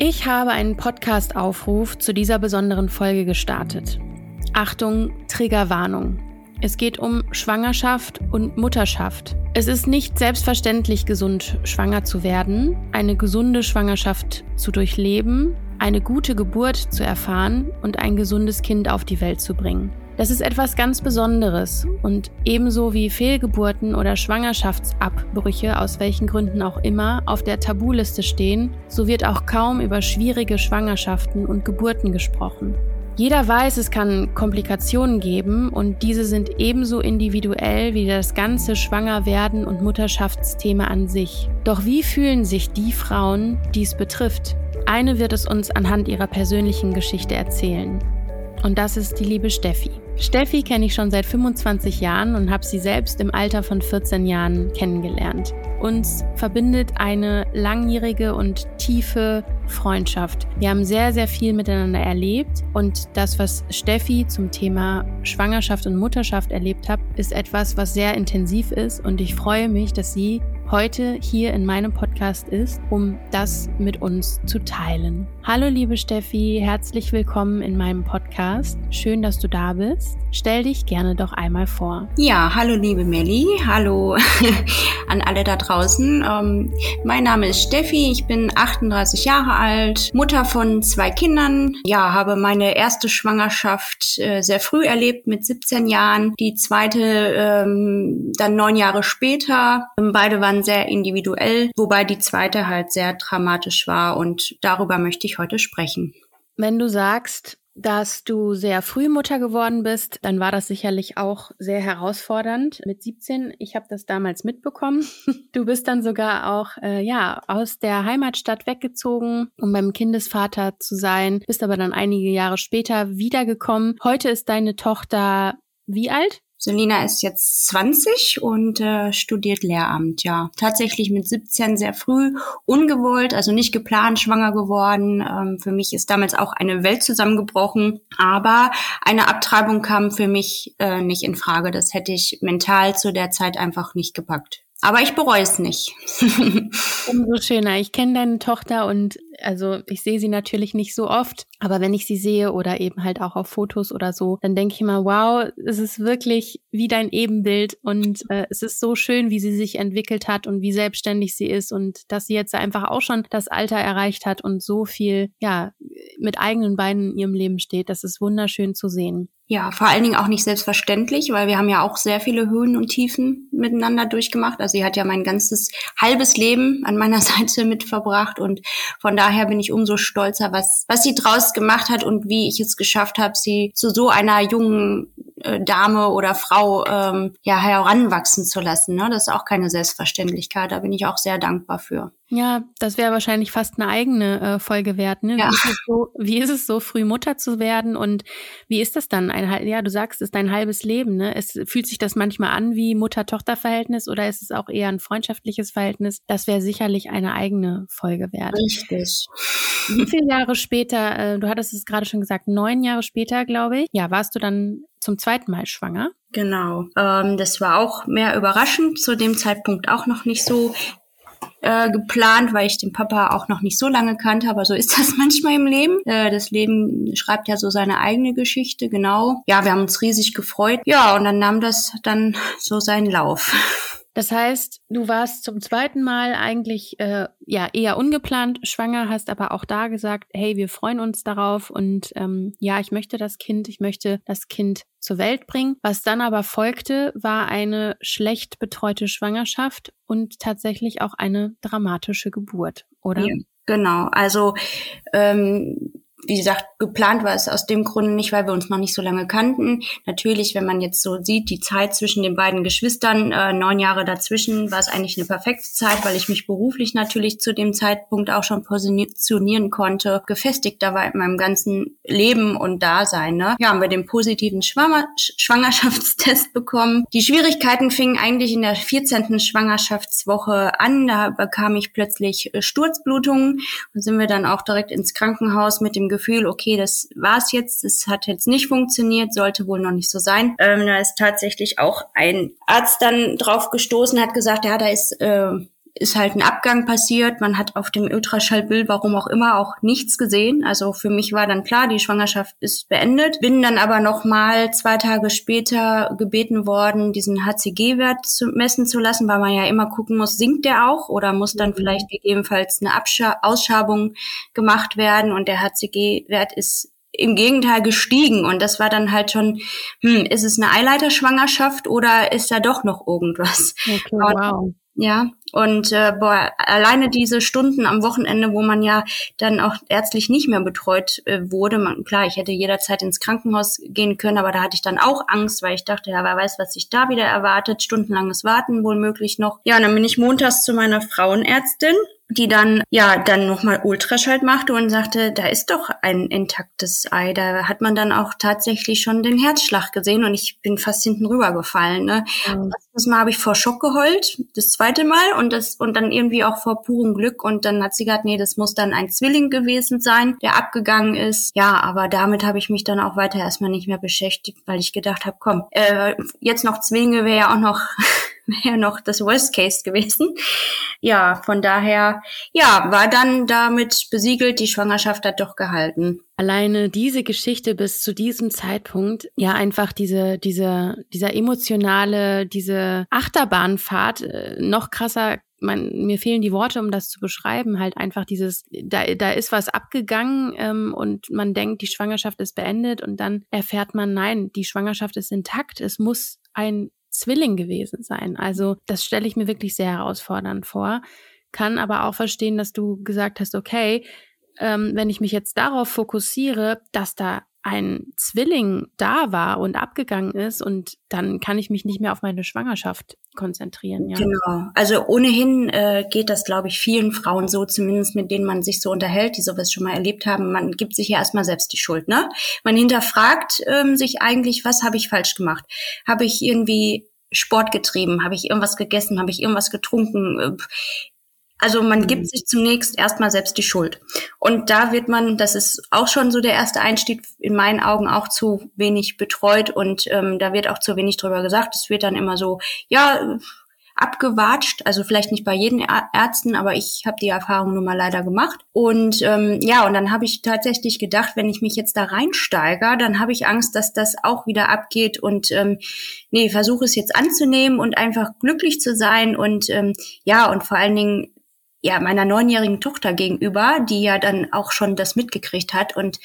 Ich habe einen Podcast-Aufruf zu dieser besonderen Folge gestartet. Achtung, Triggerwarnung. Es geht um Schwangerschaft und Mutterschaft. Es ist nicht selbstverständlich gesund, schwanger zu werden, eine gesunde Schwangerschaft zu durchleben, eine gute Geburt zu erfahren und ein gesundes Kind auf die Welt zu bringen. Das ist etwas ganz Besonderes und ebenso wie Fehlgeburten oder Schwangerschaftsabbrüche aus welchen Gründen auch immer auf der Tabuliste stehen, so wird auch kaum über schwierige Schwangerschaften und Geburten gesprochen. Jeder weiß, es kann Komplikationen geben und diese sind ebenso individuell wie das ganze Schwangerwerden und Mutterschaftsthema an sich. Doch wie fühlen sich die Frauen, die es betrifft? Eine wird es uns anhand ihrer persönlichen Geschichte erzählen. Und das ist die liebe Steffi. Steffi kenne ich schon seit 25 Jahren und habe sie selbst im Alter von 14 Jahren kennengelernt. Uns verbindet eine langjährige und tiefe Freundschaft. Wir haben sehr, sehr viel miteinander erlebt und das, was Steffi zum Thema Schwangerschaft und Mutterschaft erlebt hat, ist etwas, was sehr intensiv ist und ich freue mich, dass sie heute hier in meinem Podcast ist, um das mit uns zu teilen. Hallo liebe Steffi, herzlich willkommen in meinem Podcast. Schön, dass du da bist. Stell dich gerne doch einmal vor. Ja, hallo liebe Melli, hallo an alle da draußen. Ähm, mein Name ist Steffi, ich bin 38 Jahre alt, Mutter von zwei Kindern. Ja, habe meine erste Schwangerschaft äh, sehr früh erlebt mit 17 Jahren, die zweite ähm, dann neun Jahre später. Beide waren sehr individuell, wobei die zweite halt sehr dramatisch war und darüber möchte ich heute sprechen. Wenn du sagst, dass du sehr früh Mutter geworden bist, dann war das sicherlich auch sehr herausfordernd. Mit 17, ich habe das damals mitbekommen. Du bist dann sogar auch äh, ja aus der Heimatstadt weggezogen, um beim Kindesvater zu sein. Bist aber dann einige Jahre später wiedergekommen. Heute ist deine Tochter wie alt? Selina ist jetzt 20 und äh, studiert Lehramt, ja. Tatsächlich mit 17 sehr früh, ungewollt, also nicht geplant, schwanger geworden. Ähm, für mich ist damals auch eine Welt zusammengebrochen, aber eine Abtreibung kam für mich äh, nicht in Frage. Das hätte ich mental zu der Zeit einfach nicht gepackt. Aber ich bereue es nicht. Umso schöner. Ich kenne deine Tochter und also ich sehe sie natürlich nicht so oft, aber wenn ich sie sehe oder eben halt auch auf Fotos oder so, dann denke ich immer, wow, es ist wirklich wie dein Ebenbild und äh, es ist so schön, wie sie sich entwickelt hat und wie selbstständig sie ist und dass sie jetzt einfach auch schon das Alter erreicht hat und so viel, ja, mit eigenen Beinen in ihrem Leben steht. Das ist wunderschön zu sehen. Ja, vor allen Dingen auch nicht selbstverständlich, weil wir haben ja auch sehr viele Höhen und Tiefen miteinander durchgemacht. Also sie hat ja mein ganzes halbes Leben an meiner Seite mit verbracht und von daher bin ich umso stolzer, was, was sie draus gemacht hat und wie ich es geschafft habe, sie zu so einer jungen Dame oder Frau ähm, ja heranwachsen zu lassen. Ne? Das ist auch keine Selbstverständlichkeit. Da bin ich auch sehr dankbar für. Ja, das wäre wahrscheinlich fast eine eigene äh, Folge wert. Ne? Ja. Wie, ist so, wie, ist es so, früh Mutter zu werden und wie ist das dann? Ein, ja, du sagst, es ist dein halbes Leben. Ne? Es fühlt sich das manchmal an wie Mutter-Tochter-Verhältnis oder ist es auch eher ein freundschaftliches Verhältnis? Das wäre sicherlich eine eigene Folge wert. Richtig. Wie viele Jahre später, äh, du hattest es gerade schon gesagt, neun Jahre später, glaube ich, ja, warst du dann zum zweiten Mal schwanger? Genau. Ähm, das war auch mehr überraschend, zu dem Zeitpunkt auch noch nicht so äh, geplant, weil ich den Papa auch noch nicht so lange kannte, aber so ist das manchmal im Leben. Äh, das Leben schreibt ja so seine eigene Geschichte, genau. Ja, wir haben uns riesig gefreut. Ja, und dann nahm das dann so seinen Lauf. Das heißt, du warst zum zweiten Mal eigentlich äh, ja eher ungeplant schwanger, hast aber auch da gesagt, hey, wir freuen uns darauf und ähm, ja, ich möchte das Kind, ich möchte das Kind zur Welt bringen. Was dann aber folgte, war eine schlecht betreute Schwangerschaft und tatsächlich auch eine dramatische Geburt, oder? Ja, genau. Also ähm, wie gesagt, geplant war es aus dem Grunde nicht, weil wir uns noch nicht so lange kannten. Natürlich, wenn man jetzt so sieht, die Zeit zwischen den beiden Geschwistern, äh, neun Jahre dazwischen, war es eigentlich eine perfekte Zeit, weil ich mich beruflich natürlich zu dem Zeitpunkt auch schon positionieren konnte, gefestigter war in meinem ganzen Leben und Dasein. Ne? Ja, haben wir den positiven Schwanger Schwangerschaftstest bekommen. Die Schwierigkeiten fingen eigentlich in der 14. Schwangerschaftswoche an. Da bekam ich plötzlich äh, Sturzblutungen und sind wir dann auch direkt ins Krankenhaus mit dem Gefühl, okay, das war's jetzt, das hat jetzt nicht funktioniert, sollte wohl noch nicht so sein. Ähm, da ist tatsächlich auch ein Arzt dann drauf gestoßen, hat gesagt, ja, da ist äh, ist halt ein Abgang passiert. Man hat auf dem Ultraschallbild, warum auch immer, auch nichts gesehen. Also für mich war dann klar, die Schwangerschaft ist beendet. Bin dann aber noch mal zwei Tage später gebeten worden, diesen HCG-Wert zu messen zu lassen, weil man ja immer gucken muss, sinkt der auch oder muss dann mhm. vielleicht gegebenenfalls eine Abscha Ausschabung gemacht werden und der HCG-Wert ist im Gegenteil gestiegen und das war dann halt schon, hm, ist es eine Eileiterschwangerschaft oder ist da doch noch irgendwas? Okay, wow. Ja, und äh, boah, alleine diese Stunden am Wochenende, wo man ja dann auch ärztlich nicht mehr betreut äh, wurde, man, klar, ich hätte jederzeit ins Krankenhaus gehen können, aber da hatte ich dann auch Angst, weil ich dachte, ja, wer weiß, was sich da wieder erwartet, stundenlanges Warten wohl möglich noch. Ja, und dann bin ich montags zu meiner Frauenärztin die dann ja dann nochmal Ultraschall machte und sagte, da ist doch ein intaktes Ei. Da hat man dann auch tatsächlich schon den Herzschlag gesehen und ich bin fast hinten rübergefallen. Ne? Mhm. Das Mal habe ich vor Schock geheult, das zweite Mal und das und dann irgendwie auch vor purem Glück und dann hat sie gesagt, nee, das muss dann ein Zwilling gewesen sein, der abgegangen ist. Ja, aber damit habe ich mich dann auch weiter erstmal nicht mehr beschäftigt, weil ich gedacht habe, komm, äh, jetzt noch Zwillinge wäre ja auch noch wäre noch das Worst Case gewesen. Ja, von daher, ja, war dann damit besiegelt, die Schwangerschaft hat doch gehalten. Alleine diese Geschichte bis zu diesem Zeitpunkt, ja, einfach diese, diese, dieser emotionale, diese Achterbahnfahrt, äh, noch krasser man, mir fehlen die Worte, um das zu beschreiben, halt einfach dieses, da, da ist was abgegangen ähm, und man denkt, die Schwangerschaft ist beendet und dann erfährt man, nein, die Schwangerschaft ist intakt, es muss ein Zwilling gewesen sein. Also das stelle ich mir wirklich sehr herausfordernd vor. Kann aber auch verstehen, dass du gesagt hast, okay, ähm, wenn ich mich jetzt darauf fokussiere, dass da ein Zwilling da war und abgegangen ist und dann kann ich mich nicht mehr auf meine Schwangerschaft konzentrieren. Ja. Genau. Also ohnehin äh, geht das, glaube ich, vielen Frauen so, zumindest mit denen man sich so unterhält, die sowas schon mal erlebt haben. Man gibt sich ja erstmal selbst die Schuld. Ne? Man hinterfragt ähm, sich eigentlich, was habe ich falsch gemacht? Habe ich irgendwie Sport getrieben? Habe ich irgendwas gegessen? Habe ich irgendwas getrunken? Äh, also man gibt mhm. sich zunächst erstmal selbst die Schuld. Und da wird man, das ist auch schon so der erste Einstieg, in meinen Augen auch zu wenig betreut und ähm, da wird auch zu wenig drüber gesagt. Es wird dann immer so, ja, abgewatscht. Also vielleicht nicht bei jeden Ärzten, aber ich habe die Erfahrung nun mal leider gemacht. Und ähm, ja, und dann habe ich tatsächlich gedacht, wenn ich mich jetzt da reinsteige, dann habe ich Angst, dass das auch wieder abgeht. Und ähm, nee, versuche es jetzt anzunehmen und einfach glücklich zu sein. Und ähm, ja, und vor allen Dingen ja, meiner neunjährigen Tochter gegenüber, die ja dann auch schon das mitgekriegt hat und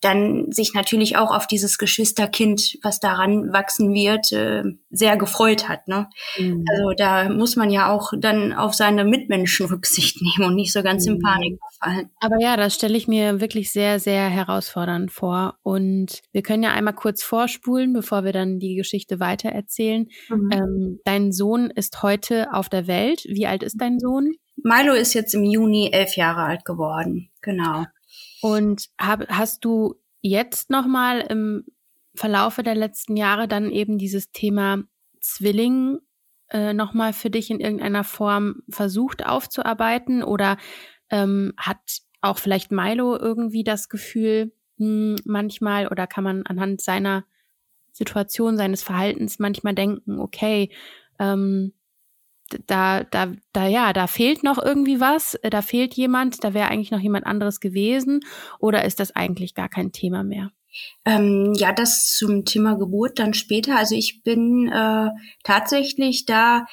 dann sich natürlich auch auf dieses Geschwisterkind, was daran wachsen wird, äh, sehr gefreut hat. Ne? Mhm. Also da muss man ja auch dann auf seine Mitmenschen Rücksicht nehmen und nicht so ganz mhm. in Panik verfallen. Aber ja, das stelle ich mir wirklich sehr, sehr herausfordernd vor. Und wir können ja einmal kurz vorspulen, bevor wir dann die Geschichte weitererzählen. Mhm. Ähm, dein Sohn ist heute auf der Welt. Wie alt ist dein Sohn? Milo ist jetzt im Juni elf Jahre alt geworden. Genau. Und hab, hast du jetzt nochmal im Verlaufe der letzten Jahre dann eben dieses Thema Zwilling äh, nochmal für dich in irgendeiner Form versucht aufzuarbeiten? Oder ähm, hat auch vielleicht Milo irgendwie das Gefühl, hm, manchmal, oder kann man anhand seiner Situation, seines Verhaltens manchmal denken, okay, ähm, da, da, da, ja, da fehlt noch irgendwie was, äh, da fehlt jemand, da wäre eigentlich noch jemand anderes gewesen oder ist das eigentlich gar kein Thema mehr? Ähm, ja, das zum Thema Geburt dann später. Also ich bin äh, tatsächlich da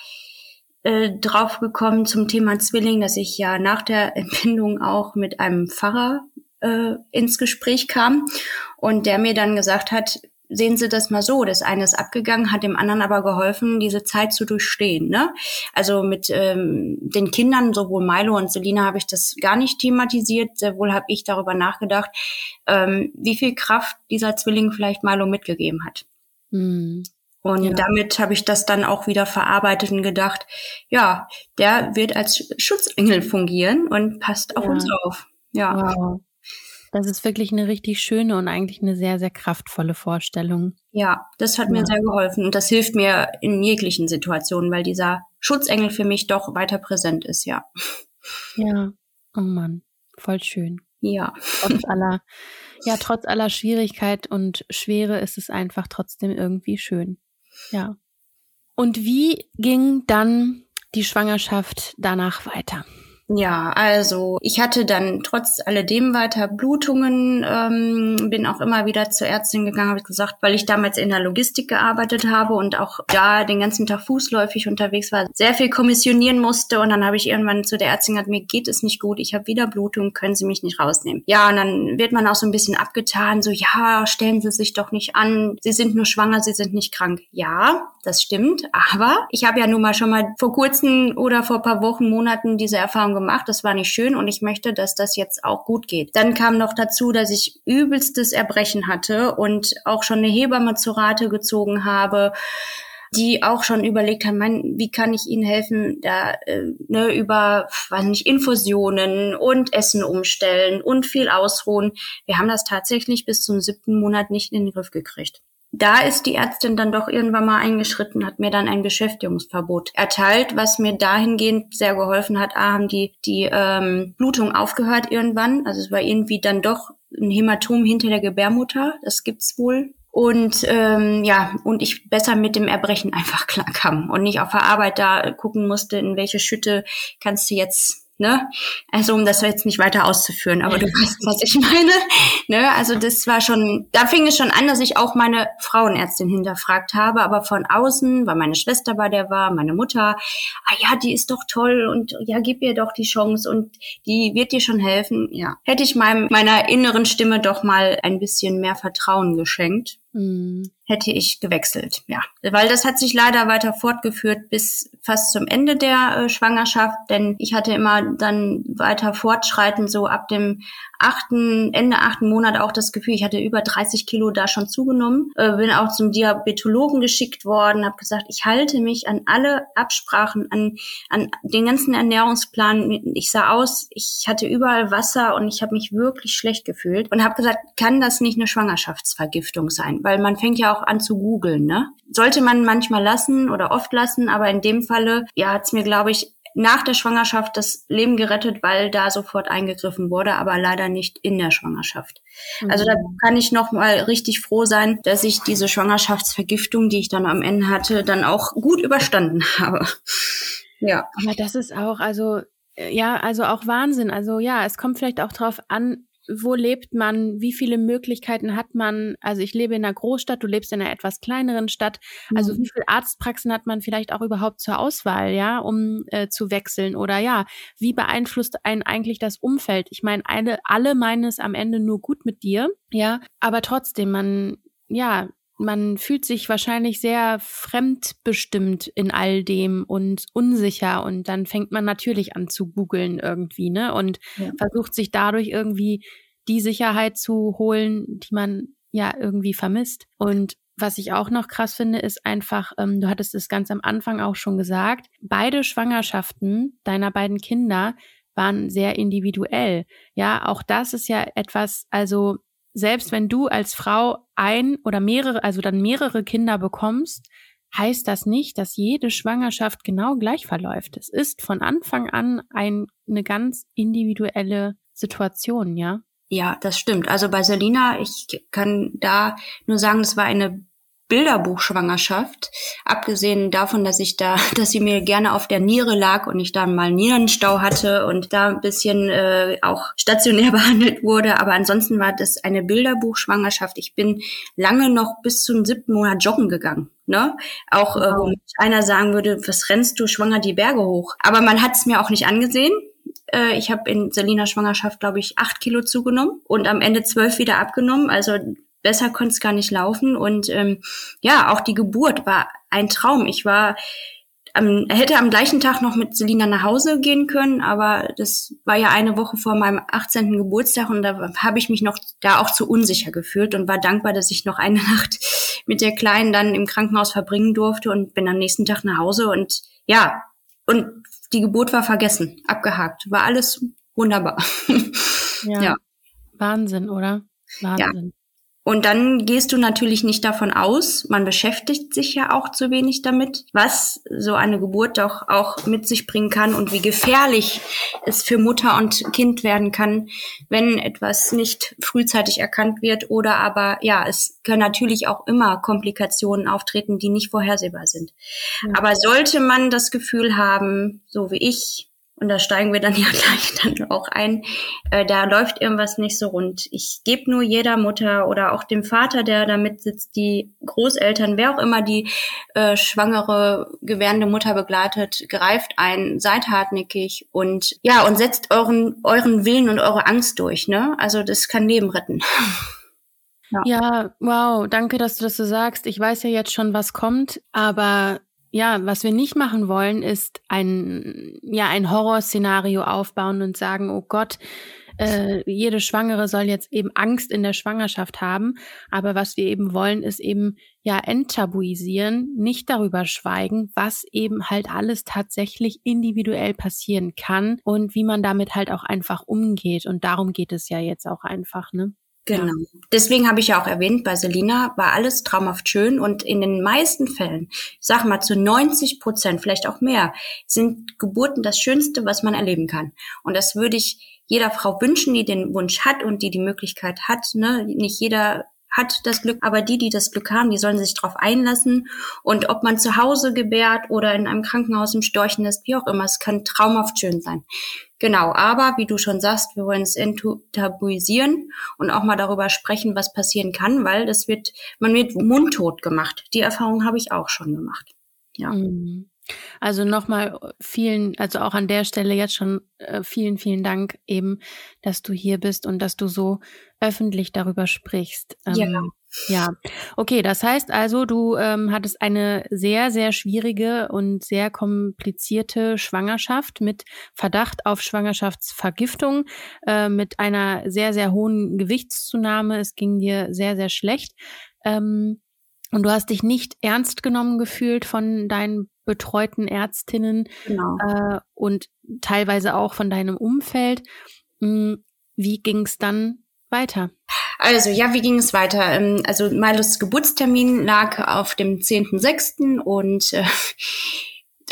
äh, drauf gekommen zum Thema Zwilling, dass ich ja nach der Entbindung auch mit einem Pfarrer äh, ins Gespräch kam und der mir dann gesagt hat, sehen Sie das mal so, das eine ist abgegangen, hat dem anderen aber geholfen, diese Zeit zu durchstehen. Ne? Also mit ähm, den Kindern, sowohl Milo und Selina, habe ich das gar nicht thematisiert. Sehr wohl habe ich darüber nachgedacht, ähm, wie viel Kraft dieser Zwilling vielleicht Milo mitgegeben hat. Mhm. Und ja. damit habe ich das dann auch wieder verarbeitet und gedacht, ja, der wird als Schutzengel fungieren und passt auf ja. uns auf. Ja. Wow. Das ist wirklich eine richtig schöne und eigentlich eine sehr, sehr kraftvolle Vorstellung. Ja, das hat ja. mir sehr geholfen und das hilft mir in jeglichen Situationen, weil dieser Schutzengel für mich doch weiter präsent ist, ja. Ja, oh Mann, voll schön. Ja. Trotz aller, ja, trotz aller Schwierigkeit und Schwere ist es einfach trotzdem irgendwie schön. Ja. Und wie ging dann die Schwangerschaft danach weiter? Ja, also ich hatte dann trotz alledem weiter Blutungen, ähm, bin auch immer wieder zur Ärztin gegangen, habe gesagt, weil ich damals in der Logistik gearbeitet habe und auch da den ganzen Tag fußläufig unterwegs war, sehr viel kommissionieren musste und dann habe ich irgendwann zu der Ärztin gesagt, mir geht es nicht gut, ich habe wieder Blutungen, können Sie mich nicht rausnehmen. Ja, und dann wird man auch so ein bisschen abgetan, so ja, stellen Sie sich doch nicht an, Sie sind nur schwanger, Sie sind nicht krank. Ja, das stimmt, aber ich habe ja nun mal schon mal vor kurzem oder vor paar Wochen, Monaten diese Erfahrung gemacht. Das war nicht schön und ich möchte, dass das jetzt auch gut geht. Dann kam noch dazu, dass ich übelstes Erbrechen hatte und auch schon eine Hebamme zur Rate gezogen habe die auch schon überlegt haben, mein, wie kann ich ihnen helfen, da äh, ne, über, weiß nicht, Infusionen und Essen umstellen und viel ausruhen. Wir haben das tatsächlich bis zum siebten Monat nicht in den Griff gekriegt da ist die Ärztin dann doch irgendwann mal eingeschritten, hat mir dann ein Beschäftigungsverbot erteilt, was mir dahingehend sehr geholfen hat. A, haben die, die ähm, Blutung aufgehört irgendwann. Also es war irgendwie dann doch ein Hämatom hinter der Gebärmutter. Das gibt's wohl. Und ähm, ja, und ich besser mit dem Erbrechen einfach klarkam und nicht auf der Arbeit da gucken musste, in welche Schütte kannst du jetzt Ne? Also um das jetzt nicht weiter auszuführen, aber du weißt, was ich meine. Ne? Also das war schon, da fing es schon an, dass ich auch meine Frauenärztin hinterfragt habe, aber von außen, weil meine Schwester bei der war, meine Mutter, ah ja, die ist doch toll und ja, gib ihr doch die Chance und die wird dir schon helfen. Ja, hätte ich meinem, meiner inneren Stimme doch mal ein bisschen mehr Vertrauen geschenkt. Mhm hätte ich gewechselt, ja. Weil das hat sich leider weiter fortgeführt bis fast zum Ende der äh, Schwangerschaft, denn ich hatte immer dann weiter fortschreiten, so ab dem achten, Ende achten Monat auch das Gefühl, ich hatte über 30 Kilo da schon zugenommen, äh, bin auch zum Diabetologen geschickt worden, habe gesagt, ich halte mich an alle Absprachen, an, an den ganzen Ernährungsplan. Ich sah aus, ich hatte überall Wasser und ich habe mich wirklich schlecht gefühlt und habe gesagt, kann das nicht eine Schwangerschaftsvergiftung sein? Weil man fängt ja auch an zu googeln, ne? Sollte man manchmal lassen oder oft lassen, aber in dem Falle, ja, hat's mir, glaube ich, nach der Schwangerschaft das Leben gerettet, weil da sofort eingegriffen wurde, aber leider nicht in der Schwangerschaft. Mhm. Also da mhm. kann ich noch mal richtig froh sein, dass ich diese Schwangerschaftsvergiftung, die ich dann am Ende hatte, dann auch gut überstanden habe. Ja. Aber das ist auch, also äh, ja, also auch Wahnsinn. Also ja, es kommt vielleicht auch drauf an, wo lebt man, wie viele Möglichkeiten hat man. Also ich lebe in einer Großstadt, du lebst in einer etwas kleineren Stadt. Also mhm. wie viele Arztpraxen hat man vielleicht auch überhaupt zur Auswahl, ja, um äh, zu wechseln? Oder ja, wie beeinflusst einen eigentlich das Umfeld? Ich meine, alle, alle meinen es am Ende nur gut mit dir, ja, aber trotzdem, man, ja, man fühlt sich wahrscheinlich sehr fremdbestimmt in all dem und unsicher und dann fängt man natürlich an zu googeln irgendwie, ne? Und ja. versucht sich dadurch irgendwie die Sicherheit zu holen, die man ja irgendwie vermisst. Und was ich auch noch krass finde, ist einfach, ähm, du hattest es ganz am Anfang auch schon gesagt, beide Schwangerschaften deiner beiden Kinder waren sehr individuell. Ja, auch das ist ja etwas, also selbst wenn du als Frau ein oder mehrere, also dann mehrere Kinder bekommst, heißt das nicht, dass jede Schwangerschaft genau gleich verläuft. Es ist von Anfang an ein, eine ganz individuelle Situation, ja. Ja, das stimmt. Also bei Selina, ich kann da nur sagen, es war eine Bilderbuchschwangerschaft. Abgesehen davon, dass ich da, dass sie mir gerne auf der Niere lag und ich da mal Nierenstau hatte und da ein bisschen äh, auch stationär behandelt wurde. Aber ansonsten war das eine Bilderbuchschwangerschaft. Ich bin lange noch bis zum siebten Monat joggen gegangen. Ne? Auch äh, wo einer sagen würde, was rennst du schwanger die Berge hoch? Aber man hat es mir auch nicht angesehen. Äh, ich habe in Selinas Schwangerschaft, glaube ich, acht Kilo zugenommen und am Ende zwölf wieder abgenommen. Also besser konnte es gar nicht laufen. Und ähm, ja, auch die Geburt war ein Traum. Ich war ähm, hätte am gleichen Tag noch mit Selina nach Hause gehen können, aber das war ja eine Woche vor meinem 18. Geburtstag und da habe ich mich noch da auch zu unsicher gefühlt und war dankbar, dass ich noch eine Nacht mit der Kleinen dann im Krankenhaus verbringen durfte und bin am nächsten Tag nach Hause und ja, und die Geburt war vergessen, abgehakt, war alles wunderbar. Ja. ja. Wahnsinn, oder? Wahnsinn. Ja. Und dann gehst du natürlich nicht davon aus, man beschäftigt sich ja auch zu wenig damit, was so eine Geburt doch auch mit sich bringen kann und wie gefährlich es für Mutter und Kind werden kann, wenn etwas nicht frühzeitig erkannt wird oder aber ja, es können natürlich auch immer Komplikationen auftreten, die nicht vorhersehbar sind. Ja. Aber sollte man das Gefühl haben, so wie ich, und da steigen wir dann ja gleich dann auch ein, äh, da läuft irgendwas nicht so rund. Ich gebe nur jeder Mutter oder auch dem Vater, der da mitsitzt, die Großeltern, wer auch immer die äh, schwangere, gewährende Mutter begleitet, greift ein, seid hartnäckig und ja, und setzt euren, euren Willen und eure Angst durch. Ne? Also das kann Leben retten. Ja. ja, wow, danke, dass du das so sagst. Ich weiß ja jetzt schon, was kommt, aber ja, was wir nicht machen wollen, ist ein, ja, ein Horrorszenario aufbauen und sagen, oh Gott, äh, jede Schwangere soll jetzt eben Angst in der Schwangerschaft haben. Aber was wir eben wollen, ist eben ja enttabuisieren, nicht darüber schweigen, was eben halt alles tatsächlich individuell passieren kann und wie man damit halt auch einfach umgeht. Und darum geht es ja jetzt auch einfach, ne? Genau. Deswegen habe ich ja auch erwähnt, bei Selina war alles traumhaft schön und in den meisten Fällen, ich sag mal zu 90 Prozent, vielleicht auch mehr, sind Geburten das Schönste, was man erleben kann. Und das würde ich jeder Frau wünschen, die den Wunsch hat und die die Möglichkeit hat. Ne? Nicht jeder hat das Glück, aber die, die das Glück haben, die sollen sich darauf einlassen. Und ob man zu Hause gebärt oder in einem Krankenhaus im Storchen ist, wie auch immer, es kann traumhaft schön sein. Genau, aber wie du schon sagst, wir wollen es enttabuisieren und auch mal darüber sprechen, was passieren kann, weil das wird, man wird mundtot gemacht. Die Erfahrung habe ich auch schon gemacht. Ja. Mhm. Also nochmal vielen, also auch an der Stelle jetzt schon äh, vielen, vielen Dank eben, dass du hier bist und dass du so öffentlich darüber sprichst. Ähm, ja. Ja, okay, das heißt also, du ähm, hattest eine sehr, sehr schwierige und sehr komplizierte Schwangerschaft mit Verdacht auf Schwangerschaftsvergiftung, äh, mit einer sehr, sehr hohen Gewichtszunahme. Es ging dir sehr, sehr schlecht. Ähm, und du hast dich nicht ernst genommen gefühlt von deinen betreuten Ärztinnen genau. äh, und teilweise auch von deinem Umfeld. Hm, wie ging es dann weiter? Also ja, wie ging es weiter? Ähm, also Milos Geburtstermin lag auf dem 10.06. und äh,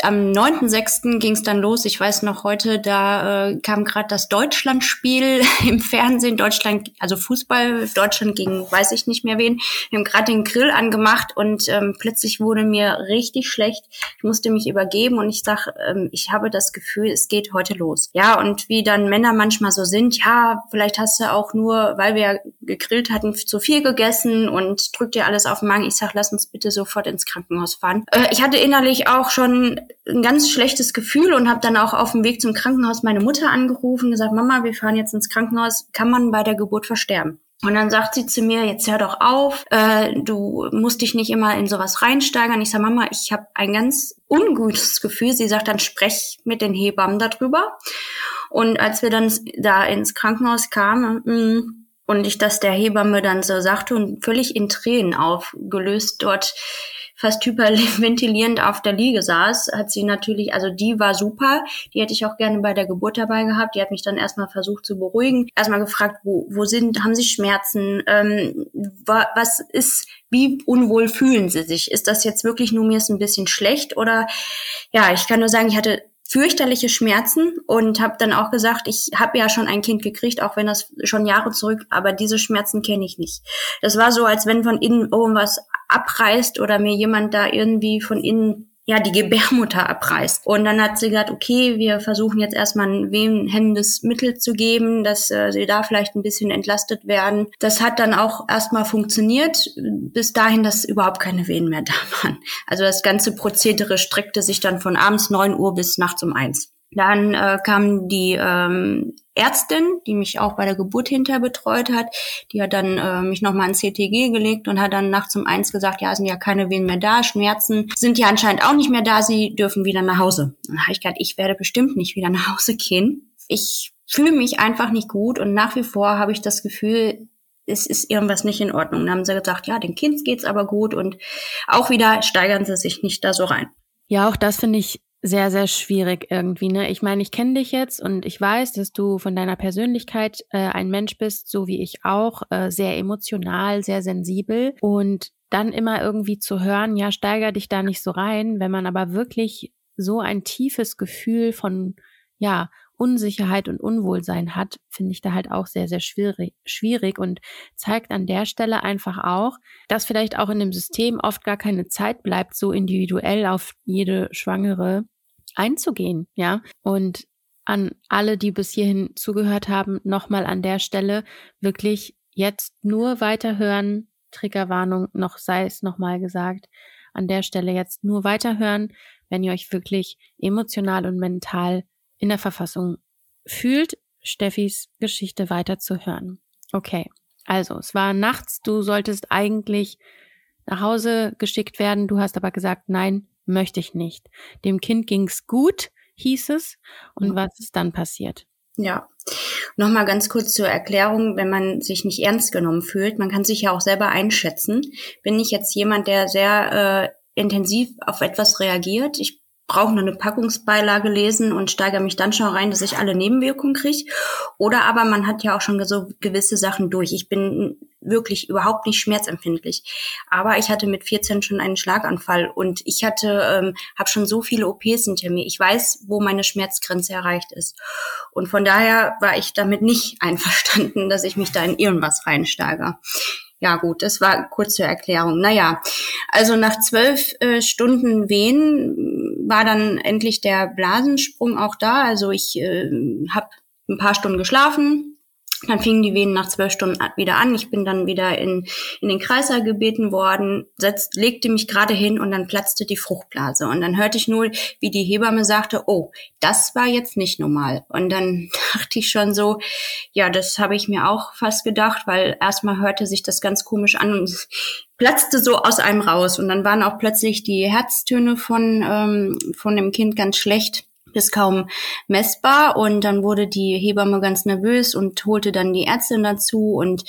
am 9.6. ging es dann los. Ich weiß noch heute, da äh, kam gerade das Deutschlandspiel im Fernsehen. Deutschland, also Fußball, Deutschland gegen weiß ich nicht mehr wen. Wir haben gerade den Grill angemacht und ähm, plötzlich wurde mir richtig schlecht. Ich musste mich übergeben und ich sag, ähm, ich habe das Gefühl, es geht heute los. Ja, und wie dann Männer manchmal so sind, ja, vielleicht hast du auch nur, weil wir gegrillt hatten, zu viel gegessen und drückt dir alles auf den Magen. Ich sag, lass uns bitte sofort ins Krankenhaus fahren. Äh, ich hatte innerlich auch schon ein ganz schlechtes Gefühl und habe dann auch auf dem Weg zum Krankenhaus meine Mutter angerufen und gesagt, Mama, wir fahren jetzt ins Krankenhaus, kann man bei der Geburt versterben? Und dann sagt sie zu mir, jetzt hör doch auf, äh, du musst dich nicht immer in sowas reinsteigern. Ich sage, Mama, ich habe ein ganz ungutes Gefühl. Sie sagt dann, sprech mit den Hebammen darüber. Und als wir dann da ins Krankenhaus kamen, mm, und ich das der Hebamme dann so sagte und völlig in Tränen aufgelöst dort fast hyperventilierend auf der Liege saß, hat sie natürlich, also die war super, die hätte ich auch gerne bei der Geburt dabei gehabt. Die hat mich dann erstmal versucht zu beruhigen, erstmal gefragt, wo, wo sind, haben sie Schmerzen, ähm, was ist, wie unwohl fühlen sie sich? Ist das jetzt wirklich nur mir ist ein bisschen schlecht oder ja, ich kann nur sagen, ich hatte fürchterliche Schmerzen und habe dann auch gesagt, ich habe ja schon ein Kind gekriegt, auch wenn das schon Jahre zurück, aber diese Schmerzen kenne ich nicht. Das war so, als wenn von innen irgendwas abreißt oder mir jemand da irgendwie von innen ja, die Gebärmutter abreißt. Und dann hat sie gesagt, okay, wir versuchen jetzt erstmal ein wehenhemmendes Mittel zu geben, dass äh, sie da vielleicht ein bisschen entlastet werden. Das hat dann auch erstmal funktioniert, bis dahin, dass überhaupt keine Wehen mehr da waren. Also das ganze Prozedere streckte sich dann von abends neun Uhr bis nachts um eins. Dann äh, kam die ähm, Ärztin, die mich auch bei der Geburt hinterher betreut hat, die hat dann äh, mich nochmal ins CTG gelegt und hat dann nachts um eins gesagt, ja, sind ja keine Wehen mehr da, Schmerzen sind ja anscheinend auch nicht mehr da, sie dürfen wieder nach Hause. dann habe ich gedacht, ich werde bestimmt nicht wieder nach Hause gehen. Ich fühle mich einfach nicht gut und nach wie vor habe ich das Gefühl, es ist irgendwas nicht in Ordnung. Dann haben sie gesagt, ja, dem Kind geht's aber gut und auch wieder steigern sie sich nicht da so rein. Ja, auch das finde ich sehr, sehr schwierig irgendwie. Ne? Ich meine, ich kenne dich jetzt und ich weiß, dass du von deiner Persönlichkeit äh, ein Mensch bist, so wie ich auch, äh, sehr emotional, sehr sensibel und dann immer irgendwie zu hören, ja, steiger dich da nicht so rein, wenn man aber wirklich so ein tiefes Gefühl von, ja, Unsicherheit und Unwohlsein hat, finde ich da halt auch sehr, sehr schwierig, schwierig und zeigt an der Stelle einfach auch, dass vielleicht auch in dem System oft gar keine Zeit bleibt, so individuell auf jede Schwangere einzugehen, ja. Und an alle, die bis hierhin zugehört haben, nochmal an der Stelle wirklich jetzt nur weiterhören. Triggerwarnung, noch sei es nochmal gesagt. An der Stelle jetzt nur weiterhören, wenn ihr euch wirklich emotional und mental in der Verfassung fühlt, Steffis Geschichte weiterzuhören. Okay, also es war nachts, du solltest eigentlich nach Hause geschickt werden, du hast aber gesagt, nein, möchte ich nicht. Dem Kind ging's gut, hieß es. Und was ist dann passiert? Ja, nochmal ganz kurz zur Erklärung, wenn man sich nicht ernst genommen fühlt, man kann sich ja auch selber einschätzen. Bin ich jetzt jemand, der sehr äh, intensiv auf etwas reagiert? Ich brauche nur eine Packungsbeilage lesen und steigere mich dann schon rein, dass ich alle Nebenwirkungen kriege. Oder aber man hat ja auch schon so gewisse Sachen durch. Ich bin wirklich überhaupt nicht schmerzempfindlich. Aber ich hatte mit 14 schon einen Schlaganfall und ich hatte, ähm, habe schon so viele OPs hinter mir. Ich weiß, wo meine Schmerzgrenze erreicht ist. Und von daher war ich damit nicht einverstanden, dass ich mich da in irgendwas reinsteige. Ja gut, das war kurz zur Erklärung. Naja, also nach zwölf äh, Stunden Wehen war dann endlich der Blasensprung auch da. Also ich äh, habe ein paar Stunden geschlafen, dann fingen die Venen nach zwölf Stunden wieder an. Ich bin dann wieder in, in den Kreißsaal gebeten worden, setzt, legte mich gerade hin und dann platzte die Fruchtblase. Und dann hörte ich nur, wie die Hebamme sagte, oh, das war jetzt nicht normal. Und dann dachte ich schon so, ja, das habe ich mir auch fast gedacht, weil erstmal hörte sich das ganz komisch an und platzte so aus einem raus. Und dann waren auch plötzlich die Herztöne von, ähm, von dem Kind ganz schlecht bis kaum messbar und dann wurde die Hebamme ganz nervös und holte dann die Ärztin dazu und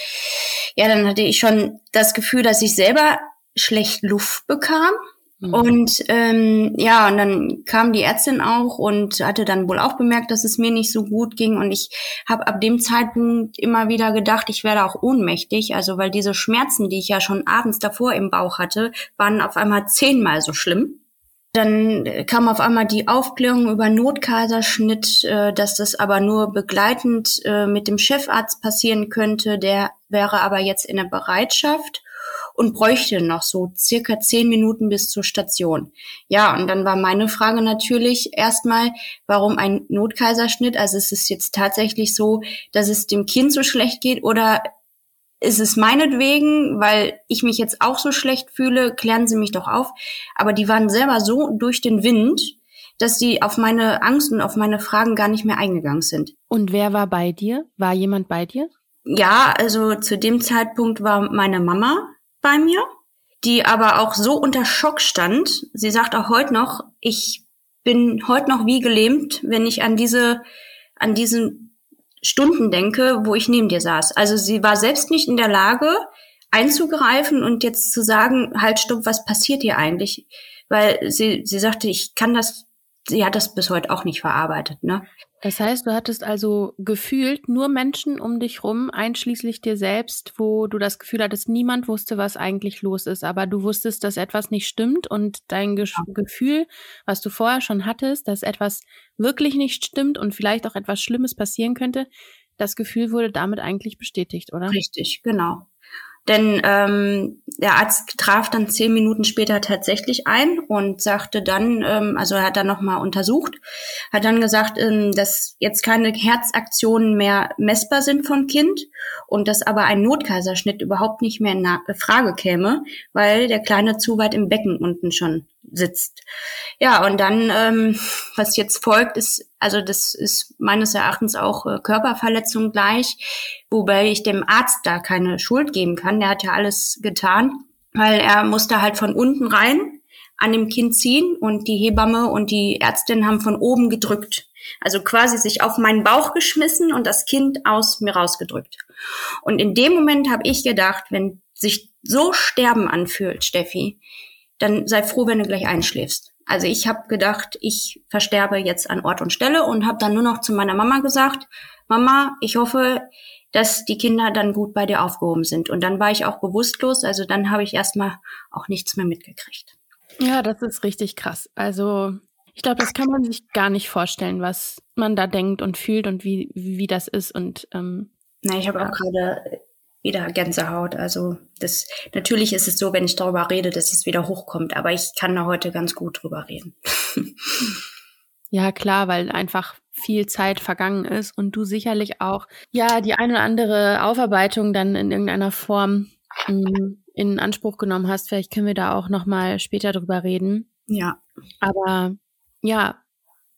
ja, dann hatte ich schon das Gefühl, dass ich selber schlecht Luft bekam. Mhm. Und ähm, ja, und dann kam die Ärztin auch und hatte dann wohl auch bemerkt, dass es mir nicht so gut ging. Und ich habe ab dem Zeitpunkt immer wieder gedacht, ich werde auch ohnmächtig. Also weil diese Schmerzen, die ich ja schon abends davor im Bauch hatte, waren auf einmal zehnmal so schlimm. Dann kam auf einmal die Aufklärung über Notkaiserschnitt, äh, dass das aber nur begleitend äh, mit dem Chefarzt passieren könnte. Der wäre aber jetzt in der Bereitschaft und bräuchte noch so circa zehn Minuten bis zur Station. Ja, und dann war meine Frage natürlich erstmal, warum ein Notkaiserschnitt? Also ist es jetzt tatsächlich so, dass es dem Kind so schlecht geht oder ist es meinetwegen, weil ich mich jetzt auch so schlecht fühle, klären Sie mich doch auf. Aber die waren selber so durch den Wind, dass die auf meine Angst und auf meine Fragen gar nicht mehr eingegangen sind. Und wer war bei dir? War jemand bei dir? Ja, also zu dem Zeitpunkt war meine Mama bei mir, die aber auch so unter Schock stand. Sie sagt auch heute noch, ich bin heute noch wie gelähmt, wenn ich an diese, an diesen Stunden denke, wo ich neben dir saß. Also sie war selbst nicht in der Lage, einzugreifen und jetzt zu sagen, halt, stopp, was passiert hier eigentlich? Weil sie, sie sagte, ich kann das, sie hat das bis heute auch nicht verarbeitet, ne? Das heißt, du hattest also gefühlt nur Menschen um dich rum, einschließlich dir selbst, wo du das Gefühl hattest, niemand wusste, was eigentlich los ist, aber du wusstest, dass etwas nicht stimmt und dein Ge ja. Gefühl, was du vorher schon hattest, dass etwas wirklich nicht stimmt und vielleicht auch etwas Schlimmes passieren könnte, das Gefühl wurde damit eigentlich bestätigt, oder? Richtig, genau. Denn ähm, der Arzt traf dann zehn Minuten später tatsächlich ein und sagte dann, ähm, also er hat dann nochmal untersucht, hat dann gesagt, ähm, dass jetzt keine Herzaktionen mehr messbar sind vom Kind und dass aber ein Notkaiserschnitt überhaupt nicht mehr in Frage käme, weil der Kleine zu weit im Becken unten schon sitzt. Ja, und dann, ähm, was jetzt folgt, ist, also das ist meines Erachtens auch äh, Körperverletzung gleich, wobei ich dem Arzt da keine Schuld geben kann. Der hat ja alles getan, weil er musste halt von unten rein an dem Kind ziehen und die Hebamme und die Ärztin haben von oben gedrückt. Also quasi sich auf meinen Bauch geschmissen und das Kind aus mir rausgedrückt. Und in dem Moment habe ich gedacht, wenn sich so Sterben anfühlt, Steffi, dann sei froh, wenn du gleich einschläfst. Also ich habe gedacht, ich versterbe jetzt an Ort und Stelle und habe dann nur noch zu meiner Mama gesagt, Mama, ich hoffe, dass die Kinder dann gut bei dir aufgehoben sind. Und dann war ich auch bewusstlos, also dann habe ich erstmal auch nichts mehr mitgekriegt. Ja, das ist richtig krass. Also ich glaube, das kann man sich gar nicht vorstellen, was man da denkt und fühlt und wie, wie das ist. Und ähm, na, ich habe auch gerade wieder Gänsehaut. Also das natürlich ist es so, wenn ich darüber rede, dass es wieder hochkommt, aber ich kann da heute ganz gut drüber reden. ja, klar, weil einfach viel Zeit vergangen ist und du sicherlich auch ja die eine oder andere Aufarbeitung dann in irgendeiner Form ähm, in Anspruch genommen hast. Vielleicht können wir da auch noch mal später drüber reden. Ja. Aber ja,